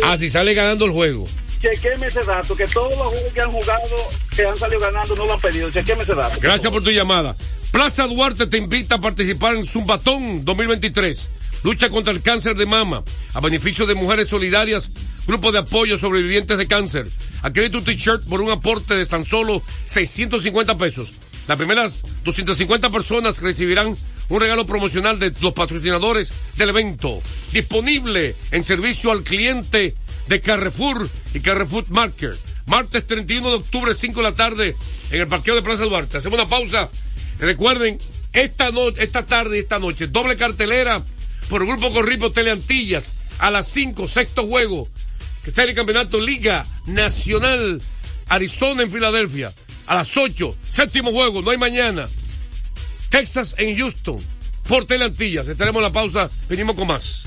Ah, si sale ganando el juego. Chequeme ese dato, que todos los juegos que han jugado, que han salido ganando, no lo han perdido. Chequeme ese dato. Gracias por tu llamada. Plaza Duarte te invita a participar en Zumbatón 2023. Lucha contra el cáncer de mama a beneficio de mujeres solidarias, grupo de apoyo sobrevivientes de cáncer. Adquiere tu t-shirt por un aporte de tan solo 650 pesos. Las primeras 250 personas recibirán un regalo promocional de los patrocinadores del evento. Disponible en servicio al cliente de Carrefour y Carrefour Market. Martes 31 de octubre, 5 de la tarde, en el parqueo de Plaza Duarte. Hacemos una pausa. Recuerden, esta, noche, esta tarde y esta noche, doble cartelera por el Grupo Corripo Teleantillas a las 5, sexto juego, que está en el campeonato Liga Nacional Arizona en Filadelfia. A las 8, séptimo juego, no hay mañana. Texas en Houston, por Teleantillas. Estaremos en la pausa, venimos con más.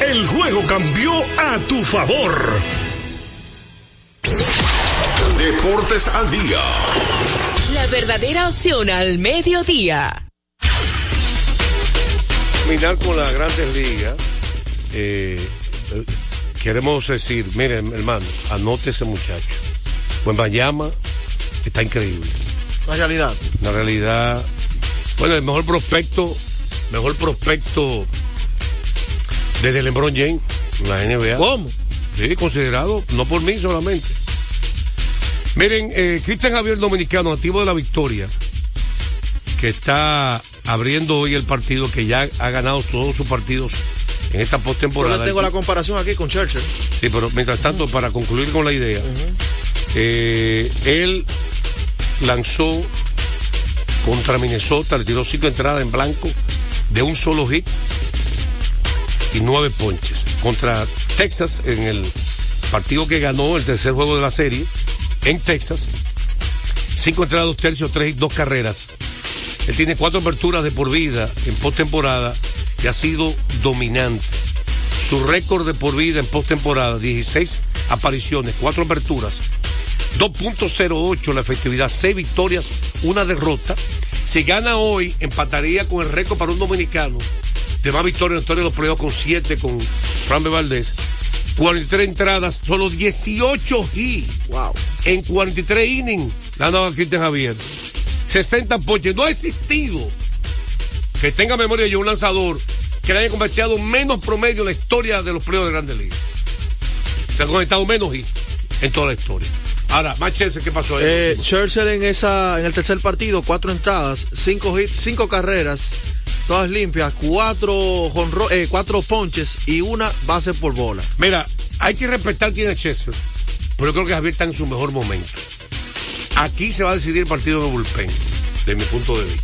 el juego cambió a tu favor. Deportes al día. La verdadera opción al mediodía. Terminar con las grandes ligas. Eh, queremos decir, miren, hermano, anote ese muchacho. Buen Bayama está increíble. La realidad. La realidad. Bueno, el mejor prospecto, mejor prospecto desde LeBron James, la NBA. ¿Cómo? Sí, considerado, no por mí solamente. Miren, eh, Cristian Javier Dominicano, activo de la victoria, que está abriendo hoy el partido, que ya ha ganado todos sus partidos en esta postemporada. Yo tengo la comparación aquí con Churchill. Sí, pero mientras tanto, para concluir con la idea, eh, él lanzó contra Minnesota, le tiró cinco entradas en blanco de un solo hit y nueve ponches. Contra Texas en el partido que ganó el tercer juego de la serie en Texas. Cinco entradas, dos tercios, tres, dos carreras. Él tiene cuatro aperturas de por vida en postemporada y ha sido dominante. Su récord de por vida en postemporada, 16 apariciones, cuatro aperturas, 2.08 la efectividad, seis victorias, una derrota. Si gana hoy, empataría con el récord para un dominicano de más victorias en la historia de los playoffs con siete con Fran Valdés. 43 entradas, solo 18 y wow. en 43 innings le han dado a Cristian Javier. 60 ponches. No ha existido que tenga memoria yo un lanzador que le haya convertido menos promedio en la historia de los playoffs de Grandes Ligas. Se ha conectado menos y en toda la historia. Ahora, Manchester, ¿qué pasó ahí? Eh, Churchill en esa, en el tercer partido, cuatro entradas, cinco hits, cinco carreras, todas limpias, cuatro, jonro, eh, cuatro ponches y una base por bola. Mira, hay que respetar quién es Chester, pero yo creo que Javier está en su mejor momento. Aquí se va a decidir el partido de bullpen, de mi punto de vista,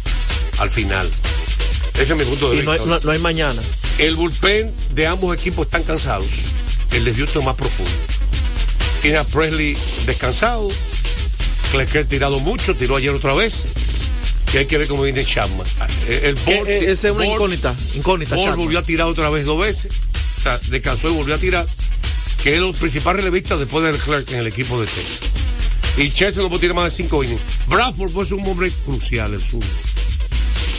al final. Ese es mi punto de Y vista. no hay, no- no hay mañana. El bullpen de ambos equipos están cansados. El de Houston más profundo. Tiene a Presley descansado. Clecker tirado mucho, tiró ayer otra vez. Y hay que ver cómo viene Chapman. El, el Eh, eh, esa es una incógnita, incógnita, Chapman. volvió a tirar otra vez dos veces. O sea, descansó y volvió a tirar. Que es el principal relevista después de Clark en el equipo de Texas. Y Chester no puede tirar más de cinco innings. Bradford fue un hombre crucial, el sur.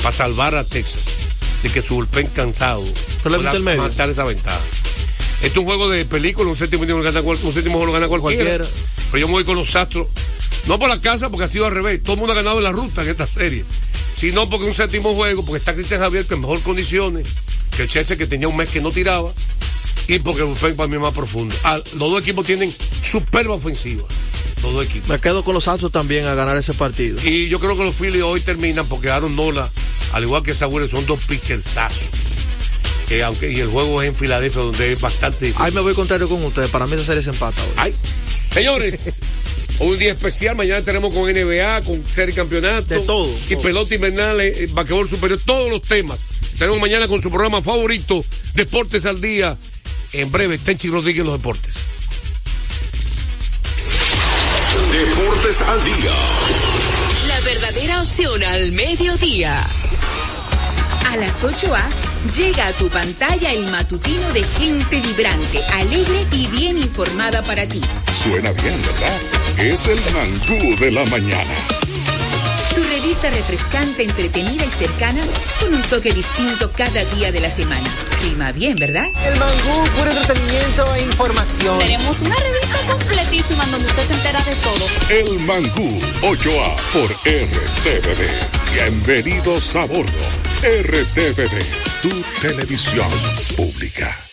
Para salvar a Texas. De que su bullpen cansado. Pueda matar esa ventaja. Este es un juego de película, un séptimo gana un séptimo juego lo gana. Cualquiera. Pero yo me voy con los astros. No por la casa, porque ha sido al revés. Todo el mundo ha ganado en la ruta en esta serie. Sino porque un séptimo juego, porque está Cristian Javier que en mejor condiciones que Chelsea que tenía un mes que no tiraba. Y porque el bullpen para mí es más profundo. Ah, los dos equipos tienen superba ofensiva. Los dos equipos. Me quedo con los Astros también a ganar ese partido. Y yo creo que los Phillies hoy terminan porque Aaron Nola, al igual que Saúl, son dos pitchersazos. Que aunque y el juego es en Filadelfia, donde es bastante difícil. Ahí me voy contrario con ustedes. Para mí esa serie se empata hoy. Ay. Señores, un día especial. Mañana tenemos con NBA, con serie campeonato. De todo. Y pelota invernal, eh, basquetbol superior, todos los temas. Tenemos mañana con su programa favorito, Deportes al Día. En breve, Tenchi Rodríguez en los deportes. Deportes al Día. La verdadera opción al mediodía. A las 8A llega a tu pantalla el matutino de gente vibrante, alegre y bien informada para ti. Suena bien, ¿verdad? Es el mangú de la mañana. Tu revista refrescante, entretenida y cercana, con un toque distinto cada día de la semana. Clima bien, ¿verdad? El mangú, puro entretenimiento e información. Tenemos una revista completísima donde usted se entera de todo. El mangú, 8A por RTVD. Bienvenidos a bordo. RTVD, tu televisión pública.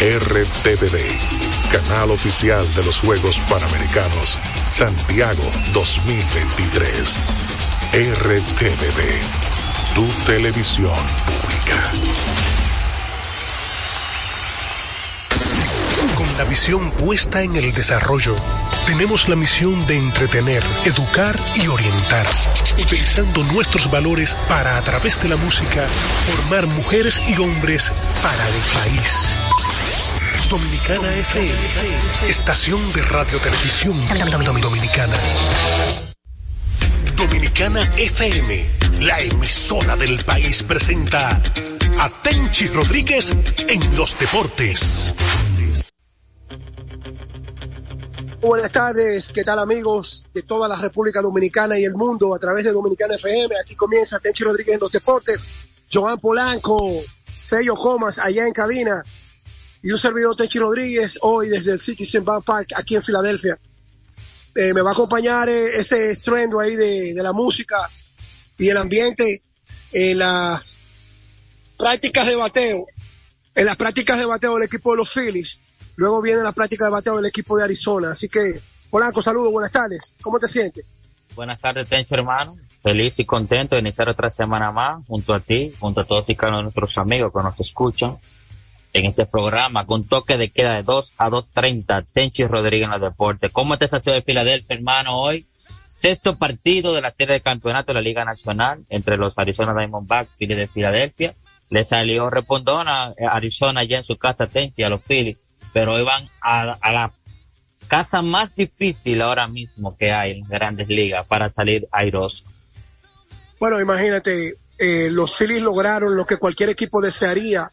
RTVD, canal oficial de los Juegos Panamericanos Santiago 2023. RTVD, tu televisión pública. Con la visión puesta en el desarrollo, tenemos la misión de entretener, educar y orientar, utilizando nuestros valores para, a través de la música, formar mujeres y hombres para el país. Dominicana FM, estación de radio televisión dominicana. Dominicana FM, la emisora del país presenta a Tenchi Rodríguez en los deportes. Buenas tardes, ¿qué tal amigos de toda la República Dominicana y el mundo a través de Dominicana FM? Aquí comienza Tenchi Rodríguez en los deportes, Joan Polanco, Fello Comas allá en cabina y un servidor Tenchi Rodríguez hoy desde el Citizen Bank Park aquí en Filadelfia. Eh, me va a acompañar eh, ese estruendo ahí de, de la música y el ambiente en las prácticas de bateo, en las prácticas de bateo del equipo de los Phillies. Luego viene la práctica de bateo del equipo de Arizona. Así que, Polanco, saludos, buenas tardes. ¿Cómo te sientes? Buenas tardes, Tencho, hermano. Feliz y contento de iniciar otra semana más junto a ti, junto a todos y cada uno de nuestros amigos que nos escuchan en este programa con toque de queda de 2 a 2.30. Tenchi Rodríguez en los deportes. ¿Cómo está esa ciudad de Filadelfia, hermano, hoy? Sexto partido de la serie de campeonato de la Liga Nacional entre los Arizona Diamondbacks y de Filadelfia. Le salió respondona Arizona ya en su casa Tenchi a los Phillies, pero hoy van a, a la casa más difícil ahora mismo que hay en grandes ligas para salir airoso. Bueno, imagínate, eh, los Phillies lograron lo que cualquier equipo desearía,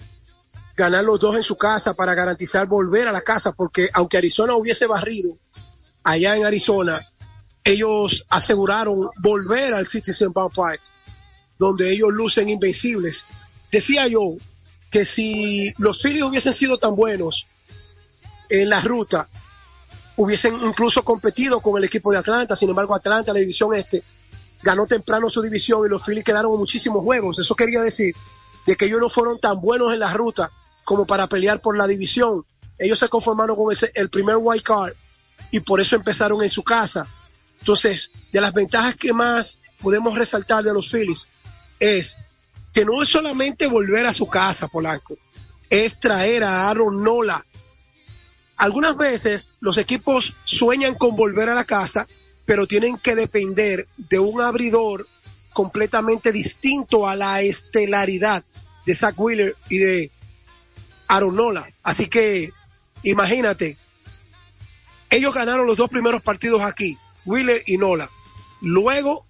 ganar los dos en su casa para garantizar volver a la casa, porque aunque Arizona hubiese barrido allá en Arizona, ellos aseguraron volver al Citizen Bank Park, donde ellos lucen invencibles. Decía yo que si los Phillies hubiesen sido tan buenos en la ruta, hubiesen incluso competido con el equipo de Atlanta, sin embargo Atlanta, la división este, ganó temprano su división y los Phillies quedaron muchísimos juegos. Eso quería decir de que ellos no fueron tan buenos en la ruta como para pelear por la división. Ellos se conformaron con ese, el primer white card y por eso empezaron en su casa. Entonces, de las ventajas que más podemos resaltar de los Phillies es que no es solamente volver a su casa, Polanco, es traer a Aaron Nola. Algunas veces los equipos sueñan con volver a la casa, pero tienen que depender de un abridor completamente distinto a la estelaridad de Zach Wheeler y de Aaron Nola. Así que imagínate, ellos ganaron los dos primeros partidos aquí, Wheeler y Nola. Luego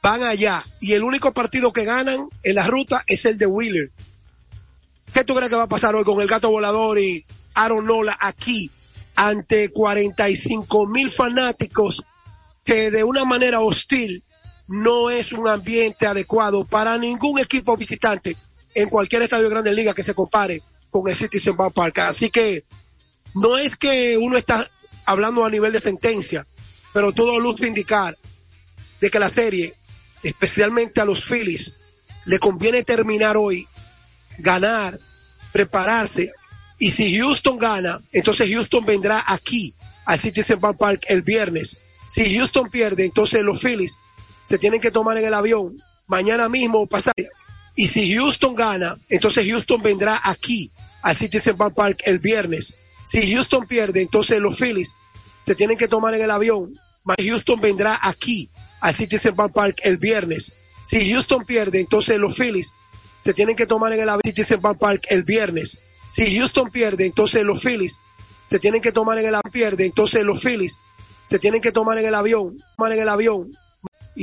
van allá y el único partido que ganan en la ruta es el de Wheeler. ¿Qué tú crees que va a pasar hoy con el gato volador y Aaron Nola aquí ante 45 mil fanáticos que de una manera hostil no es un ambiente adecuado para ningún equipo visitante en cualquier estadio de Grandes Ligas que se compare con el Citizen Bank Park. Así que no es que uno está hablando a nivel de sentencia, pero todo luce indicar de que la serie especialmente a los Phillies, le conviene terminar hoy, ganar, prepararse. Y si Houston gana, entonces Houston vendrá aquí al Citizen Park el viernes. Si Houston pierde, entonces los Phillies se tienen que tomar en el avión mañana mismo o pasar. Y si Houston gana, entonces Houston vendrá aquí al Citizen Park el viernes. Si Houston pierde, entonces los Phillies se tienen que tomar en el avión. Houston vendrá aquí al Citizen Park el viernes. Si Houston pierde, entonces los Phillies se tienen que tomar en el avión Citizen Park el viernes. Si Houston pierde, entonces los Phillies se tienen que tomar en el avión. Pierde, entonces los Phillies se tienen que tomar en el avión, tomar en el avión